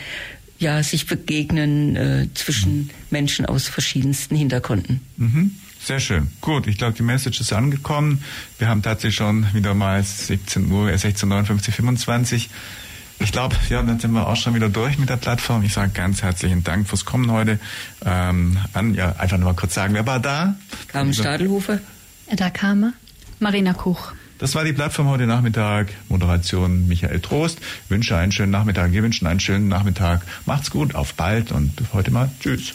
ja, sich begegnen äh, zwischen Menschen aus verschiedensten Hintergründen. Mhm. Sehr schön. Gut, ich glaube, die Message ist angekommen. Wir haben tatsächlich schon wieder mal 17 Uhr, 16.59 25. Ich glaube, ja, dann sind wir auch schon wieder durch mit der Plattform. Ich sage ganz herzlichen Dank fürs Kommen heute. Ähm, an, ja, einfach nur mal kurz sagen, wer war da? Carmen Stadelhofer. Edda Kamer. Marina Kuch. Das war die Plattform heute Nachmittag. Moderation Michael Trost. Ich wünsche einen schönen Nachmittag. Wir wünschen einen schönen Nachmittag. Macht's gut, auf bald und heute mal Tschüss.